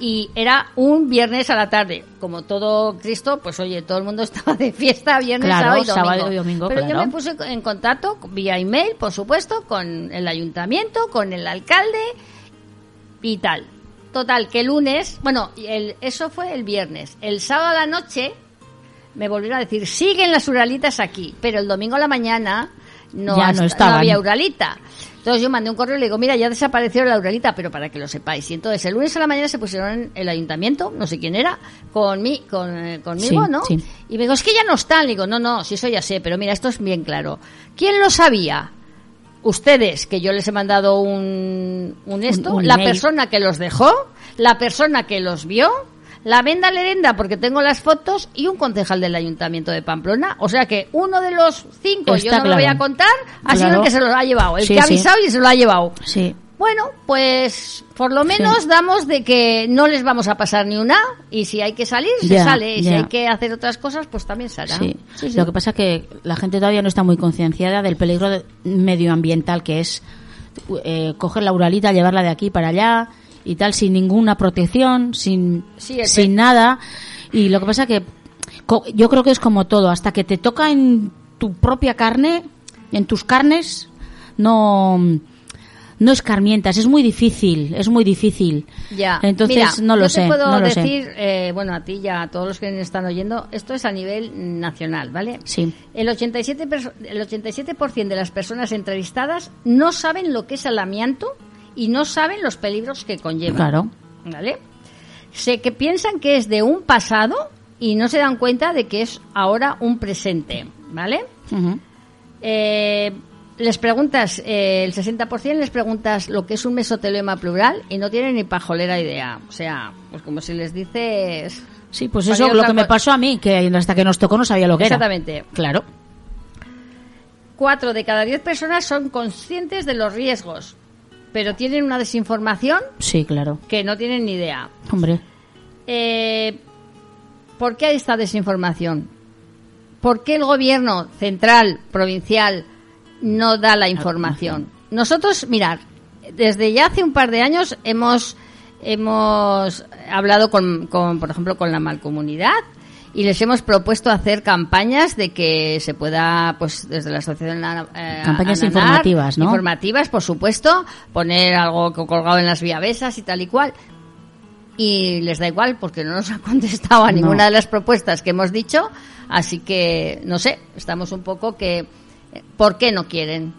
y era un viernes a la tarde. Como todo Cristo, pues oye, todo el mundo [laughs] estaba de fiesta viernes, Claro, sábado y domingo. sábado y domingo, Pero yo me puse en contacto vía email, por supuesto, con el ayuntamiento, con el alcalde y tal. Total, que el lunes, bueno, el, eso fue el viernes. El sábado a la noche me volvieron a decir, siguen las uralitas aquí, pero el domingo a la mañana no, Ya había uralita. Entonces yo mandé un correo y le digo, mira, ya desapareció la uralita, pero para que lo sepáis. Y entonces el lunes a la mañana se pusieron en el ayuntamiento, no sé quién era, con mí, con, eh, conmigo, Sí, ¿no? sí. Y me digo, es que ya no están. Le digo, no, no, si eso ya sé, pero mira, esto es bien claro. ¿Quién lo sabía? Ustedes, que yo les he mandado un, un esto, un la persona que los dejó, la persona que los vio, la venda lerenda porque tengo las fotos y un concejal del ayuntamiento de Pamplona. O sea que uno de los cinco, yo no lo voy a contar, ha sido el que se los ha llevado, el Sí, que ha sí. avisado y se lo ha llevado. Sí. Bueno, pues por lo menos damos de que no les vamos a pasar ni una y si hay que salir, se sale. Y si hay que hacer otras cosas, pues también se hará. Sí. Sí. Lo que pasa es que la gente todavía no está muy concienciada del peligro de- medioambiental que es eh, coger la uralita, llevarla de aquí para allá y tal, sin ninguna protección, sin, sin nada. Y lo que pasa que co- yo creo que es como todo, hasta que te toca en tu propia carne, en tus carnes, no no escarmientas, es muy difícil, es muy difícil. Ya. Entonces Mira, no lo yo sé, te puedo no lo sé. decir, eh, bueno, a ti y a todos los que me están oyendo, esto es a nivel nacional, ¿vale? Sí. El 87%, perso- el 87 de las personas entrevistadas no saben lo que es el amianto y no saben los peligros que conlleva. Claro. ¿Vale? Sé que piensan que es de un pasado y no se dan cuenta de que es ahora un presente, ¿vale? Eh, les preguntas, eh, el 60% les preguntas lo que es un mesotelema plural y no tienen ni pajolera idea. O sea, pues como si les dices... Sí, pues eso lo que me pasó a mí, que hasta que nos tocó no sabía lo que era. Exactamente. Claro. Cuatro de cada diez personas son conscientes de los riesgos, pero tienen una desinformación Sí, claro. que no tienen ni idea. Hombre. Eh, ¿Por qué hay esta desinformación? ¿Por qué el gobierno central, provincial, no da la información? Nosotros, mirar, desde ya hace un par de años hemos, hemos hablado con, con, por ejemplo, con la Malcomunidad y les hemos propuesto hacer campañas de que se pueda, pues desde la asociación eh, Campañas Ananar, informativas, ¿no? Informativas, por supuesto, poner algo co- colgado en las viavesas y tal y cual y les da igual porque no nos ha [laughs] contestado a No. ninguna de las propuestas que hemos dicho, así que no sé, estamos un poco que ¿por qué no quieren?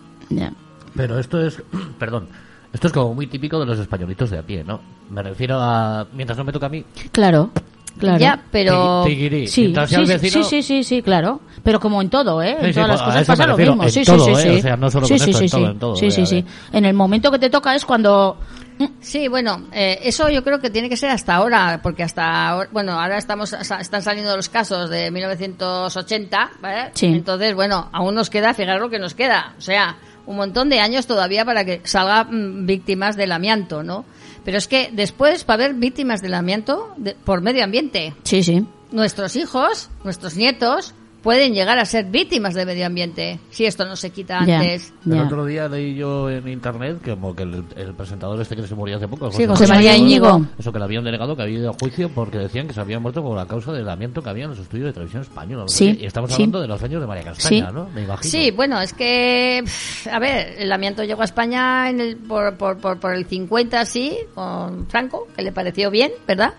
Pero esto es, [clears throat] perdón, esto es como muy típico de los españolitos de a pie, ¿no? Me refiero a, mientras no me toca a mí, Claro. Claro. Ya, pero... Sí, sí, sí, vecino- sí, sí, sí, sí, claro. Pero como en todo, ¿eh? Sí, en sí, todas las pues cosas pasa lo mismo. en Sí, todo, sí, ¿eh? sí, sí. O sea, no solo sí, con sí, esto, sí, en todo, sí. en todo, Sí, sí, sí. En el momento que te toca es cuando... Sí, bueno, eh, eso yo creo que tiene que ser hasta ahora, porque hasta ahora, bueno, ahora estamos están saliendo los casos de 1980, ¿vale? Sí. Entonces, bueno, aún nos queda, fijaros lo que nos queda, o sea, un montón de años todavía para que salgan víctimas del amianto, ¿no? Pero es que después va a haber víctimas del amianto de- por medio ambiente. Sí, sí. Nuestros hijos, nuestros nietos, pueden llegar a ser víctimas del medio ambiente si esto no se quita Ya. antes. El otro día leí yo en internet que como que el, el presentador este que se murió hace poco, Sí, José José María Íñigo. eso que le habían denegado que había ido a juicio porque decían que se había muerto por la causa del amianto que había en los estudios de televisión española. Sí, y estamos sí. hablando de los años de María Castaña, Sí. ¿no? Me imagino. Sí, bueno, es que, a ver, el amianto llegó a España en el, por, por, por, por el 50, sí, con Franco, que le pareció bien, ¿verdad?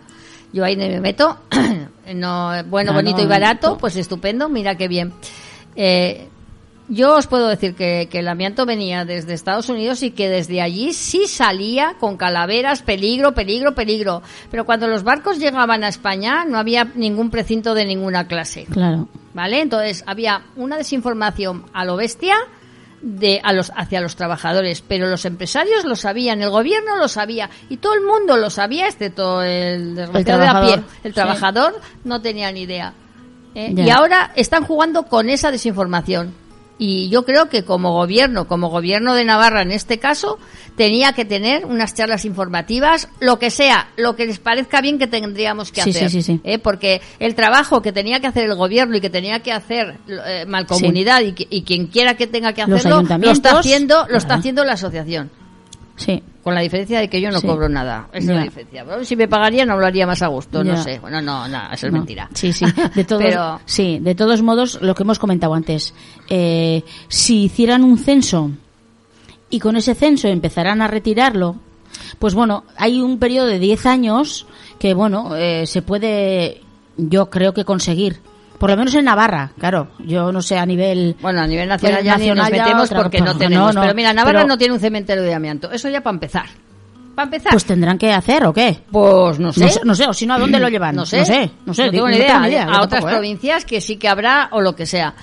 Yo ahí no me meto. [clears throat] no, bueno, bonito no, y barato, no. pues estupendo, mira qué bien. Eh, yo os puedo decir que, que el amianto venía desde Estados Unidos y que desde allí sí salía con calaveras, peligro, peligro, peligro. Pero cuando los barcos llegaban a España no había ningún precinto de ninguna clase. Claro. ¿Vale? Entonces había una desinformación a lo bestia de a los hacia los trabajadores, pero los empresarios lo sabían, el gobierno lo sabía y todo el mundo lo sabía, excepto el desgraciado de a pie. trabajador, El sí. trabajador no tenía ni idea. ¿eh? Y ahora están jugando con esa desinformación. Y yo creo que como gobierno, como gobierno de Navarra en este caso, tenía que tener unas charlas informativas, lo que sea, lo que les parezca bien que tendríamos que Sí, hacer. sí, sí, sí. ¿eh? Porque el trabajo que tenía que hacer el gobierno y que tenía que hacer eh, Malcomunidad y, y quien quiera que tenga que hacerlo, lo está haciendo, lo está haciendo la asociación. Sí. Con la diferencia de que yo no Sí. cobro nada. Esa es la diferencia. Si me pagarían, hablaría más a gusto. No sé. Bueno, no, no, eso es No. mentira. Sí, sí. De [laughs] todos, Pero- sí, de todos modos, lo que hemos comentado antes, eh, si hicieran un censo y con ese censo empezaran a retirarlo, pues bueno, hay un periodo de 10 años que, bueno, eh, se puede, yo creo que conseguir. Por lo menos en Navarra, claro. Yo no sé a nivel. Bueno, a nivel nacional ya nos metemos otra- porque no tenemos. no, pero mira, Navarra pero- no tiene un cementerio de amianto. Eso ya para empezar. Para empezar. Pues tendrán que hacer o qué. Pues no sé. No sé, no sé, o si no, ¿a dónde lo llevan? No sé. No sé, no sé. tengo ni idea. yo a otras tampoco, ¿eh? provincias que sí que habrá o lo que sea.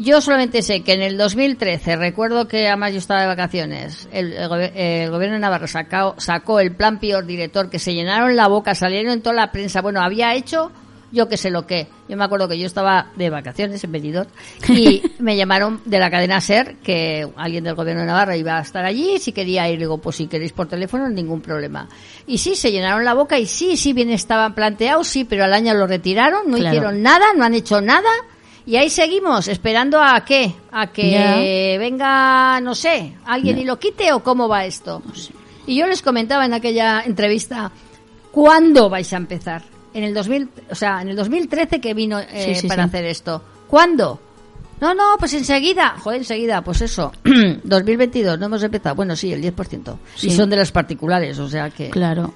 Yo solamente sé que en el 2013, recuerdo que además yo estaba de vacaciones, el, el el gobierno de Navarra sacó, sacó el plan peor director, que se llenaron la boca, salieron en toda la prensa. Bueno, había hecho yo que sé lo que. Yo me acuerdo que yo estaba de vacaciones en Benidorm y [laughs] me llamaron de la cadena SER que alguien del gobierno de Navarra iba a estar allí, si quería ir, digo, pues si queréis por teléfono, ningún problema. Y sí, se llenaron la boca y sí, sí, bien estaban planteados, sí, pero al año lo retiraron, no Claro. hicieron nada, no han hecho nada. Y ahí seguimos, esperando a qué, a que venga, no sé, alguien y lo quite o cómo va esto. Y yo les comentaba en aquella entrevista, ¿cuándo vais a empezar? En el 2000, o sea, en el 2013 que vino eh, Sí, sí, para sí. hacer esto. ¿Cuándo? No, no, pues enseguida. Joder, enseguida, pues eso. [clears throat] 2022, no hemos empezado. Bueno, sí, el 10%. Sí. Y son de los particulares, o sea que... Claro.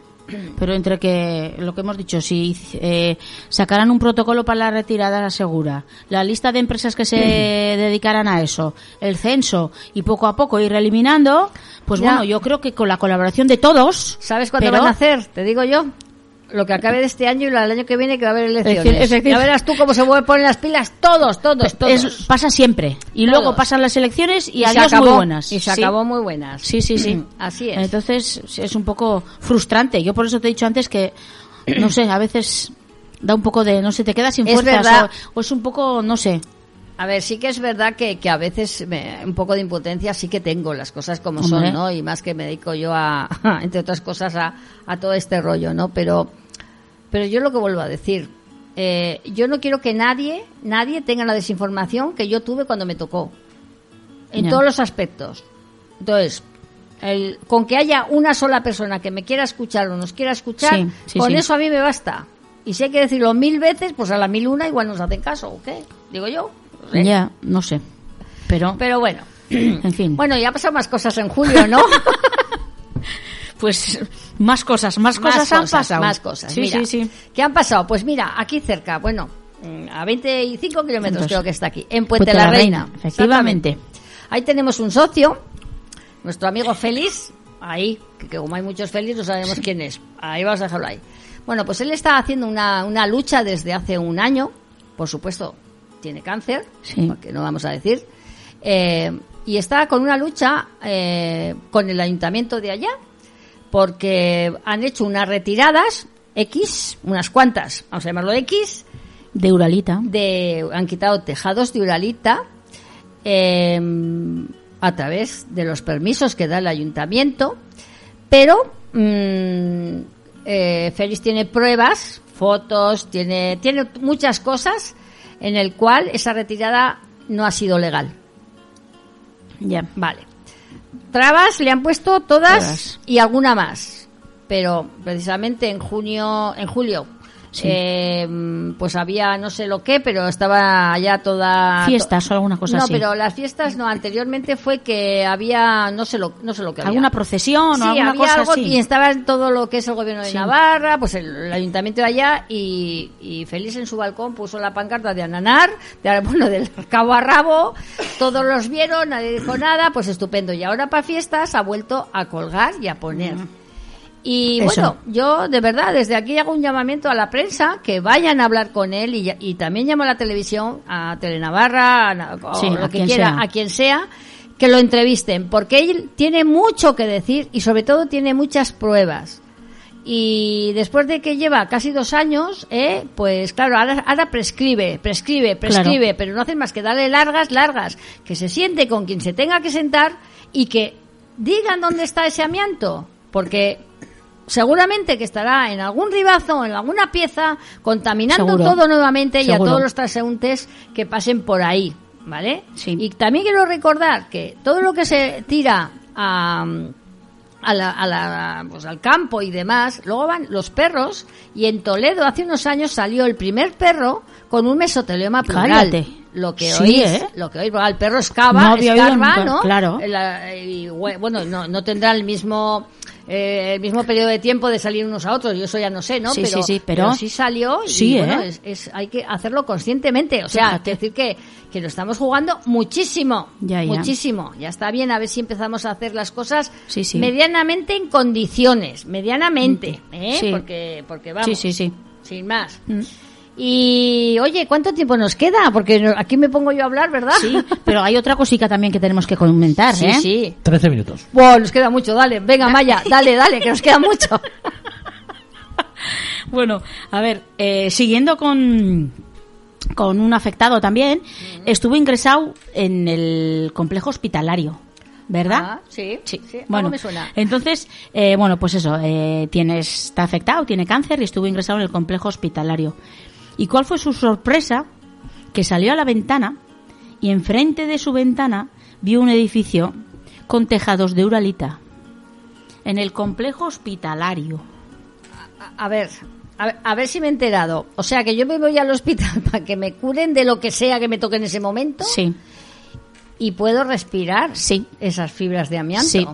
Pero entre que, lo que hemos dicho, si eh, sacaran un protocolo para la retirada segura, la lista de empresas que se [clears throat] dedicaran a eso, el censo y poco a poco ir eliminando, pues Ya. bueno, yo creo que con la colaboración de todos. ¿Sabes cuándo pero- van a hacer? Te digo yo. Lo que acabe de este año y lo del año que viene que va a haber elecciones. Ya verás tú cómo se vuelven poner las pilas todos, todos, todos. Es- pasa siempre. Y Todos. luego pasan las elecciones y, se adiós acabó, muy buenas. Y se Sí. acabó muy buenas. Sí, sí, sí. [clears throat] Así es. Entonces es un poco frustrante. Yo por eso te he dicho antes que, no sé, a veces da un poco de, no sé, te quedas sin fuerzas o, o es un poco, no sé. A ver, sí que es verdad que, que a veces me- un poco de impotencia sí que tengo, las cosas como Hombre. son, ¿no? Y más que me dedico yo a, [laughs] entre otras cosas, a, a todo este rollo, ¿no? Pero, pero yo lo que vuelvo a decir, eh, yo no quiero que nadie, nadie tenga la desinformación que yo tuve cuando me tocó. En todos los aspectos. Entonces, el, con que haya una sola persona que me quiera escuchar o nos quiera escuchar, Sí, sí, con sí. eso a mí me basta. Y si hay que decirlo mil veces, pues a la mil una igual nos hacen caso, ¿o qué? Digo yo. no sé. Ya, no sé. Pero, Pero bueno. en fin. Bueno, ya pasan más cosas en julio, ¿no? [laughs] [laughs] pues más cosas, más cosas han pasado. Más cosas. Sí, mira, sí, sí. ¿Qué han pasado? Pues mira, aquí cerca, bueno, mm, a 25 kilómetros Entonces, creo que está aquí, en Puente, Puente la, la Reina. Reina, efectivamente. Ahí tenemos un socio, nuestro amigo Félix, ahí, que, que como hay muchos Félix no sabemos quién es. Ahí vamos a dejarlo ahí. Bueno, pues él está haciendo una, una lucha desde hace un año, por supuesto, tiene cáncer, Sí. porque no vamos a decir, eh, y está con una lucha eh, con el ayuntamiento de allá, porque han hecho unas retiradas X, unas cuantas, vamos a llamarlo X, De Uralita. de, han quitado tejados de Uralita eh, a través de los permisos que da el ayuntamiento, pero mm, eh, Félix tiene pruebas, fotos, tiene, tiene muchas cosas en el cual esa retirada no ha sido legal. Ya. Vale. Trabas le han puesto todas, Todas. y alguna más. Pero precisamente en junio, en julio, Sí. eh, pues había no sé lo que, pero estaba ya toda Fiestas o alguna cosa no, así. pero las fiestas no. Anteriormente fue que había no sé lo, no sé lo que había. ¿Alguna procesión Sí, o alguna había cosa algo así? y estaba en todo lo que es el gobierno de Sí. Navarra, pues el, el ayuntamiento de allá y, y Félix en su balcón puso la pancarta de Ananar, de, bueno, del cabo a rabo, todos los vieron, nadie dijo nada, pues estupendo. Y ahora para fiestas ha vuelto a colgar y a poner. Y Eso. bueno, yo de verdad desde aquí hago un llamamiento a la prensa que vayan a hablar con él y, y también llamo a la televisión, a Telenavarra, a, Sí, lo a que quiera, sea. a quien sea, que lo entrevisten, porque él tiene mucho que decir y sobre todo tiene muchas pruebas. Y después de que lleva casi dos años, eh, pues claro, ahora, ahora prescribe, prescribe, prescribe, pero no hacen más que darle largas, largas, que se siente con quien se tenga que sentar y que digan dónde está ese amianto, porque seguramente que estará en algún ribazo, en alguna pieza, contaminando Seguro. todo nuevamente y a todos los transeúntes que pasen por ahí, ¿vale? Sí. Y también quiero recordar que todo lo que se tira a, a la- a la- pues, al campo y demás, luego van los perros y en Toledo hace unos años salió el primer perro con un mesotelioma plural. Cállate. Lo que Sí, oís, ¿eh? lo que oís, el perro excava, No escarba, ¿no? claro. La- y, bue- bueno, no, no tendrá el mismo eh, el mismo periodo de tiempo de salir unos a otros, yo eso ya no sé, ¿no? Sí, sí, sí, pero- sí salió y Sí, bueno, ¿eh? es, es- hay que hacerlo conscientemente, o sea, Fíjate. decir que, que lo estamos jugando muchísimo, Ya, ya. muchísimo. Ya está bien, a ver si empezamos a hacer las cosas medianamente en condiciones, medianamente, ¿eh? Sí. Porque, porque vamos, Sí, sí, sí. sin más. Mm. Y, oye, ¿cuánto tiempo nos queda? Porque aquí me pongo yo a hablar, ¿verdad? Sí, pero hay otra cosita también que tenemos que comentar, sí, ¿eh? sí. 13 minutos. Bueno, nos queda mucho, dale, venga Maya, dale, dale, que nos queda mucho. [laughs] Bueno, a ver, eh, siguiendo con, con un afectado también, estuvo ingresado en el complejo hospitalario, ¿verdad? Ah, sí, sí, algo bueno, me suena. entonces, eh, bueno, pues eso, eh, tiene, está afectado, tiene cáncer y estuvo ingresado en el complejo hospitalario. ¿Y cuál fue su sorpresa? Que salió a la ventana y enfrente de su ventana vio un edificio con tejados de uralita en el complejo hospitalario. A, a ver, a ver, a ver si me he enterado. O sea, que yo me voy al hospital [laughs] para que me curen de lo que sea que me toque en ese momento Sí, y puedo respirar Sí. esas fibras de amianto. Sí.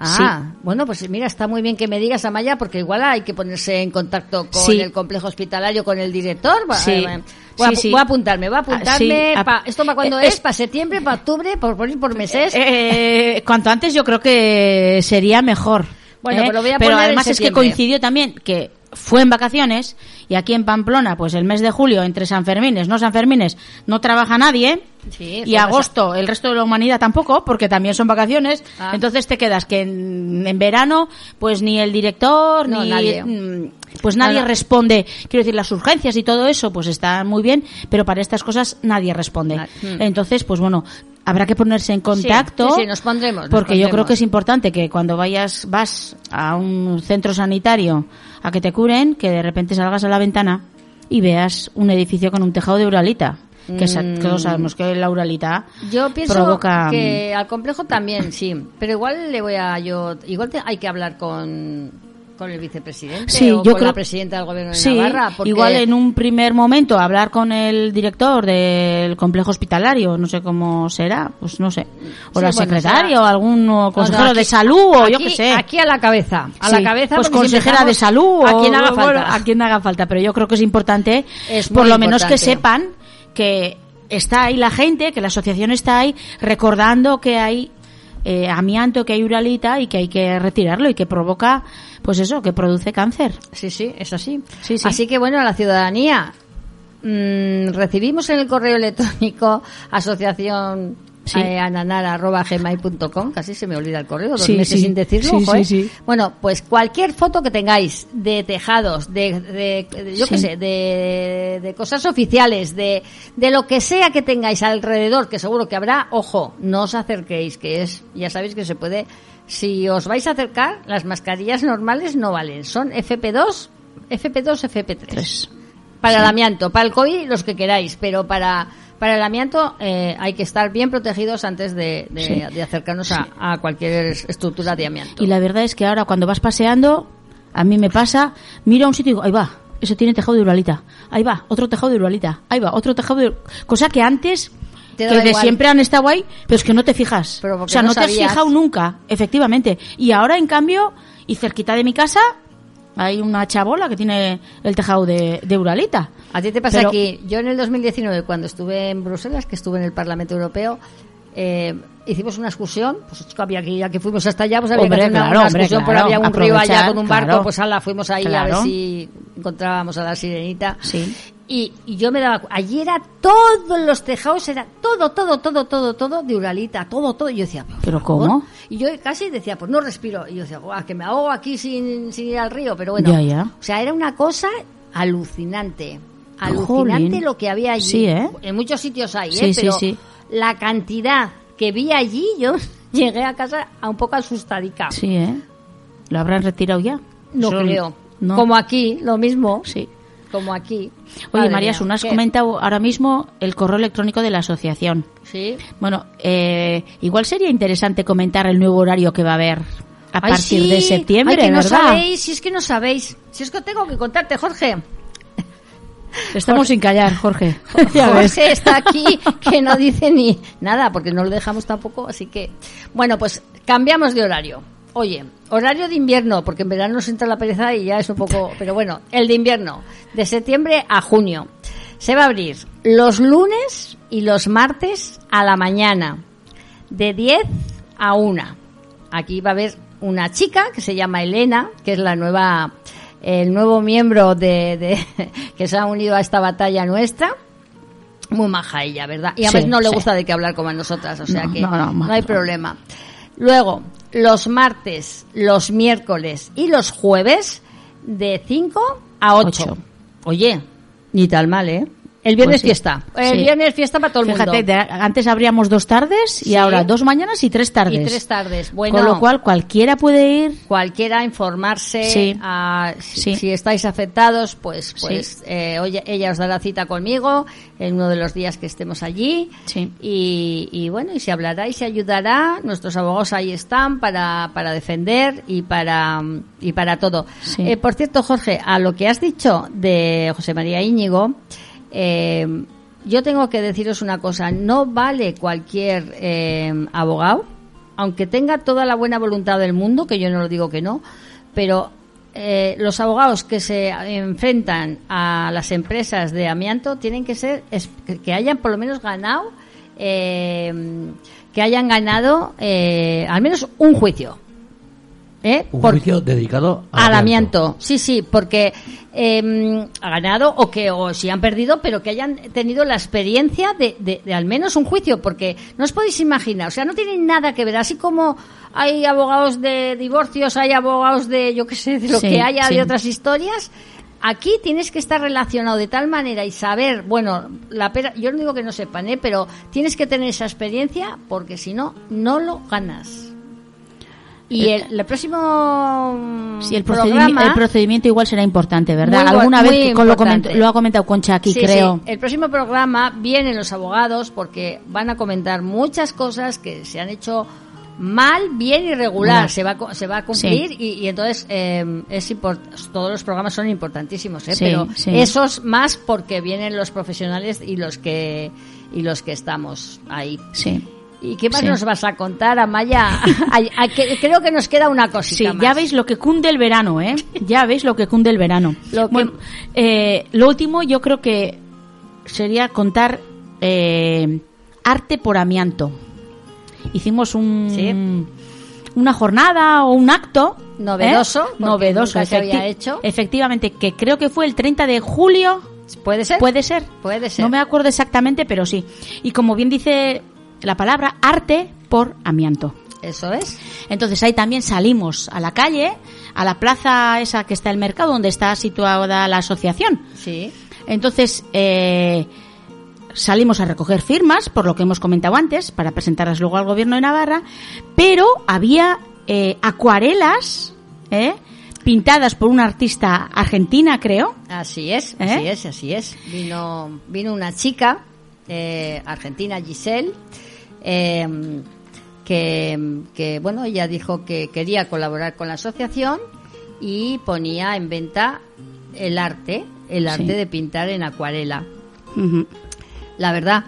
Ah, bueno, pues mira, está muy bien que me digas, Amaya, porque igual hay que ponerse en contacto con Sí. el complejo hospitalario, con el director. Sí. eh, Voy, a, Sí, sí. voy a apuntarme, voy a Ah, apuntarme. sí. Ah, pa- ¿Esto para cuándo eh, es? ¿Para septiembre? ¿Para octubre? ¿Por, por, por meses? Eh, cuanto antes yo creo que sería mejor. Bueno, ¿eh? lo voy a poner en además es que coincidió también que fue en vacaciones y aquí en Pamplona, pues el mes de julio, entre San Fermines, no San Fermines, no trabaja nadie. Sí, y pasa. agosto, el resto de la humanidad tampoco, porque también son vacaciones. Ah. Entonces te quedas que en, en verano, pues ni el director, No, ni nadie. mm, pues nadie No, no. responde. Quiero decir, las urgencias y todo eso, pues está muy bien, pero para estas cosas nadie responde. Mm. Entonces, pues bueno, habrá que ponerse en contacto. sí, sí, nos pondremos, nos porque yo creo que es importante que cuando vayas, vas a un centro sanitario a que te curen, que de repente salgas a la ventana y veas un edificio con un tejado de uralita. Que, que todos sabemos que la uralita Yo pienso provoca. que al complejo también, sí. Pero igual le voy a yo. Igual te- hay que hablar con, con el vicepresidente Sí, o yo con creo- la presidenta del gobierno de Sí, Navarra. Porque igual en un primer momento hablar con el director del complejo hospitalario, no sé cómo será, pues no sé, o Sí, la bueno, secretaria será- o algún consejero No, no, de salud o yo qué sé. Aquí a la cabeza. A la cabeza. pues si consejera de salud A o quien haga bueno, falta. a quien haga falta pero yo creo que es importante Es por lo menos que sepan que está ahí la gente que la asociación está ahí recordando que hay eh, amianto, que hay uralita y que hay que retirarlo y que provoca, pues eso, que produce cáncer. Sí, sí, es así. Sí, sí. Así que bueno, a la ciudadanía. mm, recibimos en el correo electrónico asociación Sí. eh, ananar@gmail.com, casi se me olvida el correo, dos Sí, meses sí. sin decirlo, Sí, ojo, sí, ¿eh? sí. Bueno, pues cualquier foto que tengáis de tejados, de, de- de- yo qué sé, de, de cosas oficiales, de, de lo que sea que tengáis alrededor, que seguro que habrá, ojo, no os acerquéis, que es, ya sabéis que se puede, si os vais a acercar, las mascarillas normales no valen, son FP2, FP2, FP3. Tres. Para el amianto, para el COVID los que queráis, pero para, para el amianto eh, hay que estar bien protegidos antes de, de- Sí. de acercarnos a, a cualquier estructura de amianto. Y la verdad es que ahora cuando vas paseando, a mí me pasa, miro a un sitio y digo, ahí va, ese tiene tejado de uralita. Ahí va, otro tejado de uralita. Ahí va, otro tejado de... Cosa que antes, Te que de siempre han estado ahí, pero es que no te fijas. Pero o sea, no no, te has fijado nunca, efectivamente. Y ahora, en cambio, y cerquita de mi casa, hay una chabola que tiene el tejado de, de uralita. A ti te pasa Pero- aquí. Yo en el 2019, cuando estuve en Bruselas, que estuve en el Parlamento Europeo, eh, hicimos una excursión. Pues había que, ya que fuimos hasta allá, pues había Hombre, que hacer una, claro, una hombre, excursión. por había un río allá con un barco, claro. pues ala, fuimos ahí a ver si encontrábamos a la sirenita. Sí. Y, y yo me daba allí era todos los tejados era todo todo todo todo todo de uralita todo todo y yo decía ¿Pero cómo? y yo casi decía pues no respiro y yo decía "Guau, que me ahogo aquí sin, sin ir al río pero bueno Ya, ya. o sea era una cosa alucinante alucinante Jolín. lo que había allí Sí, ¿eh? en muchos sitios hay Sí, ¿eh? pero sí. la cantidad que vi allí yo [laughs] llegué a casa a un poco asustadica Sí, ¿eh? ¿Lo habrán retirado ya? no creo No. como aquí lo mismo Sí. Como aquí Oye, Madre María Sun, has ¿qué? comentado ahora mismo el correo electrónico de la asociación. sí Bueno, eh, igual sería interesante comentar el nuevo horario que va a haber a Ay, partir sí. de septiembre, Ay, que no ¿verdad? sabéis, si es que no sabéis. Si es que tengo que contarte, Jorge. Estamos sin callar, Jorge. [laughs] [laughs] Jorge está aquí [laughs] que no dice ni nada, porque no lo dejamos tampoco, así que... Bueno, pues cambiamos de horario. Oye, horario de invierno, porque en verano nos entra la pereza y ya es un poco... [laughs] Pero bueno, el de invierno, de septiembre a junio. Se va a abrir los lunes y los martes a la mañana, de 10 a 1. Aquí va a haber una chica que se llama Elena, que es la nueva, el nuevo miembro de, de- [laughs] que se ha unido a esta batalla nuestra. Muy maja ella, ¿verdad? Y además Sí, no le sí. gusta de que hablar como a nosotras, o sea No, que no, no, no, hay problema. Luego, los martes, los miércoles y los jueves de 5 a 8. Ocho. Oye, ni tal mal, ¿eh? El viernes Pues sí. fiesta. El Sí. viernes fiesta para todo el Fíjate, mundo. de- antes abríamos dos tardes y Sí. ahora dos mañanas y tres tardes. Y tres tardes. Bueno, Con lo cual cualquiera puede ir. cualquiera informarse Sí. a- si, Sí. si estáis afectados pues Sí. pues eh, oye, ella os dará cita conmigo en uno de los días que estemos allí Sí. y, y bueno y se hablará y se ayudará nuestros abogados ahí están para, para defender y para y para todo Sí. Eh, por cierto Jorge a lo que has dicho de José María Íñigo eh, yo tengo que deciros una cosa, no vale cualquier eh, abogado, aunque tenga toda la buena voluntad del mundo, que yo no lo digo que no, pero eh, los abogados que se enfrentan a las empresas de amianto tienen que ser es- que- hayan por lo menos ganado, eh, que hayan ganado eh, al menos un juicio. ¿Eh? Un Por- juicio dedicado al amianto. Sí, sí, porque eh, ha ganado o que o si han perdido, pero que hayan tenido la experiencia de, de- de al menos un juicio, porque no os podéis imaginar, o sea, no tienen nada que ver, así como hay abogados de divorcios, hay abogados de, yo qué sé, de lo Sí, que haya sí. de otras historias. Aquí tienes que estar relacionado de tal manera y saber, bueno, la pera, yo no digo que no sepan, ¿eh? pero tienes que tener esa experiencia porque si no, no lo ganas. Y el, el próximo mm, Sí, el, programa, el procedimiento igual será importante, ¿verdad? Muy Alguna vez muy con lo, importante. coment- lo ha comentado Concha aquí, Sí, creo. sí. El próximo programa vienen los abogados porque van a comentar muchas cosas que se han hecho mal, bien y regular. Se va, se va a cumplir y, y entonces eh, es import- todos los programas son importantísimos, ¿eh? Pero esos más porque vienen los profesionales y los que y los que estamos ahí. Sí. ¿Y qué más Sí. nos vas a contar, Amaya? [laughs] Que- creo que nos queda una cosita Sí, más. ya veis lo que cunde el verano, ¿eh? Ya veis lo que cunde el verano. [laughs] Lo que- Bueno, eh, lo último yo creo que sería contar eh, arte por amianto. hicimos un Sí. una jornada o un acto ¿eh? Novedoso, porque novedoso, se había hecho. efectivamente, que creo que fue el 30 de julio, ¿Puede ser? puede ser, Puede ser. no me acuerdo exactamente, pero sí. Y como bien dice la palabra, arte por amianto. Eso es. Entonces ahí también salimos a la calle, a la plaza esa que está el mercado, donde está situada la asociación. Sí. Entonces eh, salimos a recoger firmas, por lo que hemos comentado antes, para presentarlas luego al gobierno de Navarra, pero había eh, acuarelas ¿eh? pintadas por una artista argentina, creo. Así es, ¿Eh? así es, así es. Vino, vino una chica eh, argentina, Giselle, eh, que, que, bueno, ella dijo que quería colaborar con la asociación y ponía en venta el arte, el arte Sí. de pintar en acuarela. La verdad,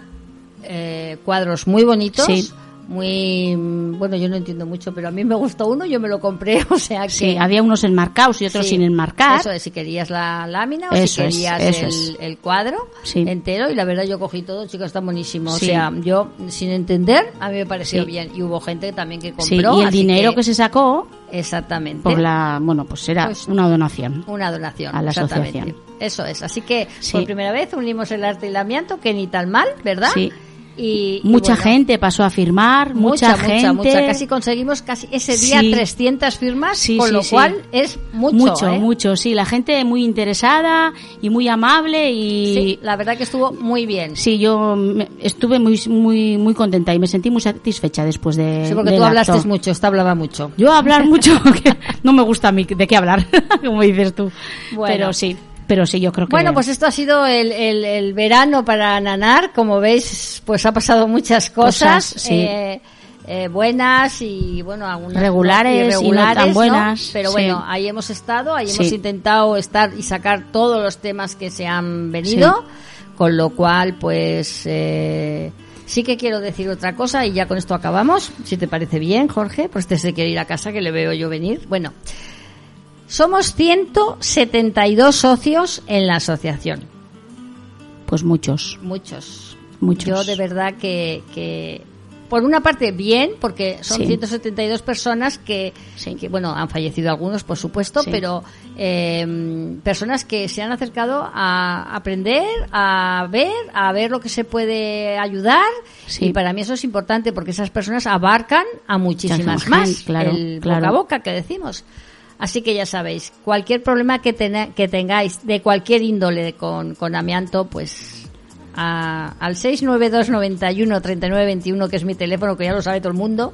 eh, cuadros muy bonitos. Sí. Muy bueno, yo no entiendo mucho, pero a mí me gustó uno, yo me lo compré, [laughs] o sea que Sí, había unos enmarcados y otros Sí, sin enmarcar. Eso es, si querías la lámina o Eso si querías el, cuadro Sí. entero. Y la verdad, yo cogí todo, chicos, está buenísimo. O sea, yo, sin entender, a mí me pareció bien. Y hubo gente también que Sí, compró. y el dinero que... se sacó Exactamente. por la, bueno, pues era Pues- una donación. Una donación. A la exactamente. asociación. Eso es. Así que por primera vez unimos el arte y el amianto, que ni tan mal, ¿verdad? Sí. Y, y Mucha bueno, gente pasó a firmar, mucha, Mucha, gente. mucha, mucha. Casi conseguimos casi ese día Sí. 300 firmas, Sí, con sí, lo cual es mucho. mucho, ¿eh? mucho, sí, la gente muy interesada y muy amable y Sí, la verdad que estuvo muy bien. Sí, yo estuve muy muy muy contenta y me sentí muy satisfecha después de Sí, porque tú hablaste acto. mucho, esta hablaba mucho. Yo hablar [laughs] mucho, [laughs] que no me gusta a mí de qué hablar, [laughs] como dices tú. Bueno. Pero sí, pero sí, yo creo que Bueno, pues esto ha sido el, el- el verano para Nanar. Como veis, pues ha pasado muchas cosas. Cosas, sí. eh, eh, buenas y bueno algunas Regulares no, y no tan buenas, pero sí. bueno ahí hemos estado ahí Sí. hemos intentado estar y sacar todos los temas que se han venido con lo cual pues eh, sí que quiero decir otra cosa y ya con esto acabamos si te parece bien Jorge pues te se quiere ir a casa que le veo yo venir bueno somos 172 socios en la asociación pues muchos, muchos muchos. yo de verdad que, que por una parte bien, porque son Sí. 172 personas que, Sí. que, bueno, han fallecido algunos, por supuesto, Sí. pero eh, personas que se han acercado a aprender, a ver, a ver lo que se puede ayudar. Sí. Y para mí eso es importante porque esas personas abarcan a muchísimas más. gente, claro, el claro. boca a boca que decimos. Así que ya sabéis, cualquier problema que, tena- que tengáis de cualquier índole con, con amianto, pues a- al 692 91 39 21, que es mi teléfono, que ya lo sabe todo el mundo.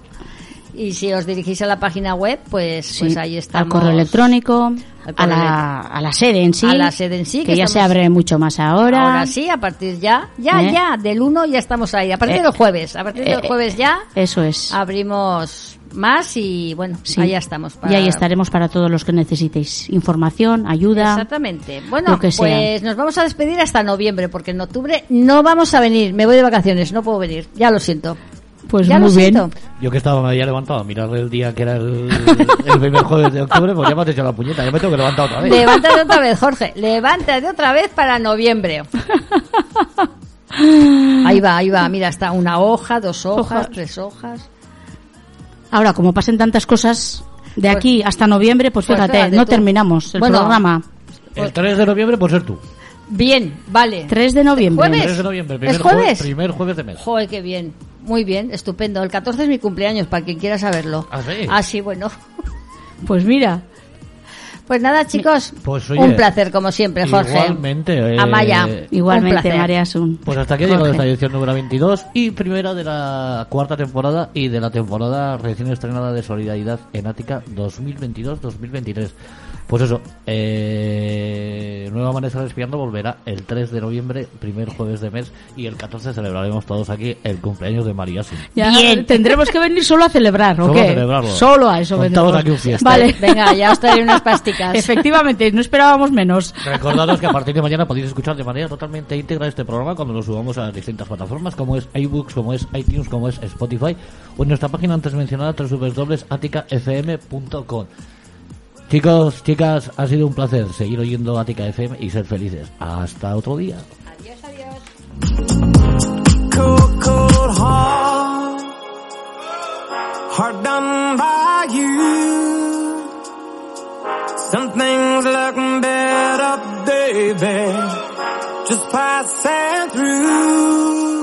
Y si os dirigís a la página web, pues, Sí, pues ahí estamos. al correo electrónico, a la, a la sede en sí, A la sede en sí, que, que ya se abre mucho más ahora. Ahora sí, a partir ya, ya, ¿Eh? ya, del 1 ya estamos ahí. A partir Eh, del jueves, a partir del eh, jueves ya Eso es. abrimos más y bueno, Sí. ahí estamos. Y para- ahí estaremos para todos los que necesitéis información, ayuda. Exactamente. Bueno, lo que sea. pues nos vamos a despedir hasta noviembre, porque en octubre no vamos a venir. Me voy de vacaciones, no puedo venir. Ya lo siento. Pues ya muy lo bien. siento. Yo que estaba ya levantado a mirar el día que era el, el primer jueves de octubre, pues ya me has hecho la puñeta, ya me tengo que levantar otra vez. Levántate otra vez, Jorge. Levántate otra vez para noviembre. Ahí va, ahí va. Mira, está una hoja, dos hojas, Hojas. tres hojas. Ahora, como pasen tantas cosas de Pues- aquí hasta noviembre, pues pues fíjate, no tú. terminamos el Bueno, programa. El 3 de noviembre, pues ser tú. Bien, vale. 3 de noviembre. ¿Jueves? 3 de noviembre, primer ¿Es jueves? primer jueves de mes. Joder, qué bien. Muy bien, estupendo. El 14 es mi cumpleaños, para quien quiera saberlo. ¿Ah, sí? Ah, sí, bueno. [laughs] Pues mira, Pues nada, chicos. Pues, oye, un placer, como siempre, Jorge. Igualmente. eh, Amaya. Igualmente. María Asun. Pues hasta aquí ha llegado esta edición número 22 y primera de la cuarta temporada y de la temporada recién estrenada de Solidaridad en Ática 2022-2023. Pues eso, eh, Nueva Amanece Respirando volverá el 3 de noviembre, primer jueves de mes, y el 14 celebraremos todos aquí el cumpleaños de María Sin. Ya, tendremos que venir solo a celebrar, ¿o Solo qué? a celebrarlo. Solo a eso vendremos. aquí un fiesta. Vale. [laughs] Venga, ya os traeré unas pasticas. [laughs] Efectivamente, no esperábamos menos. Recordaros que a partir de mañana podéis escuchar de manera totalmente íntegra este programa cuando lo subamos a las distintas plataformas como es iBooks, como es iTunes, como es Spotify o en nuestra página antes mencionada www.aticafm.com. Chicos, chicas, ha sido un placer seguir oyendo Ática FM y ser felices. Hasta otro día. Adiós, adiós. Just.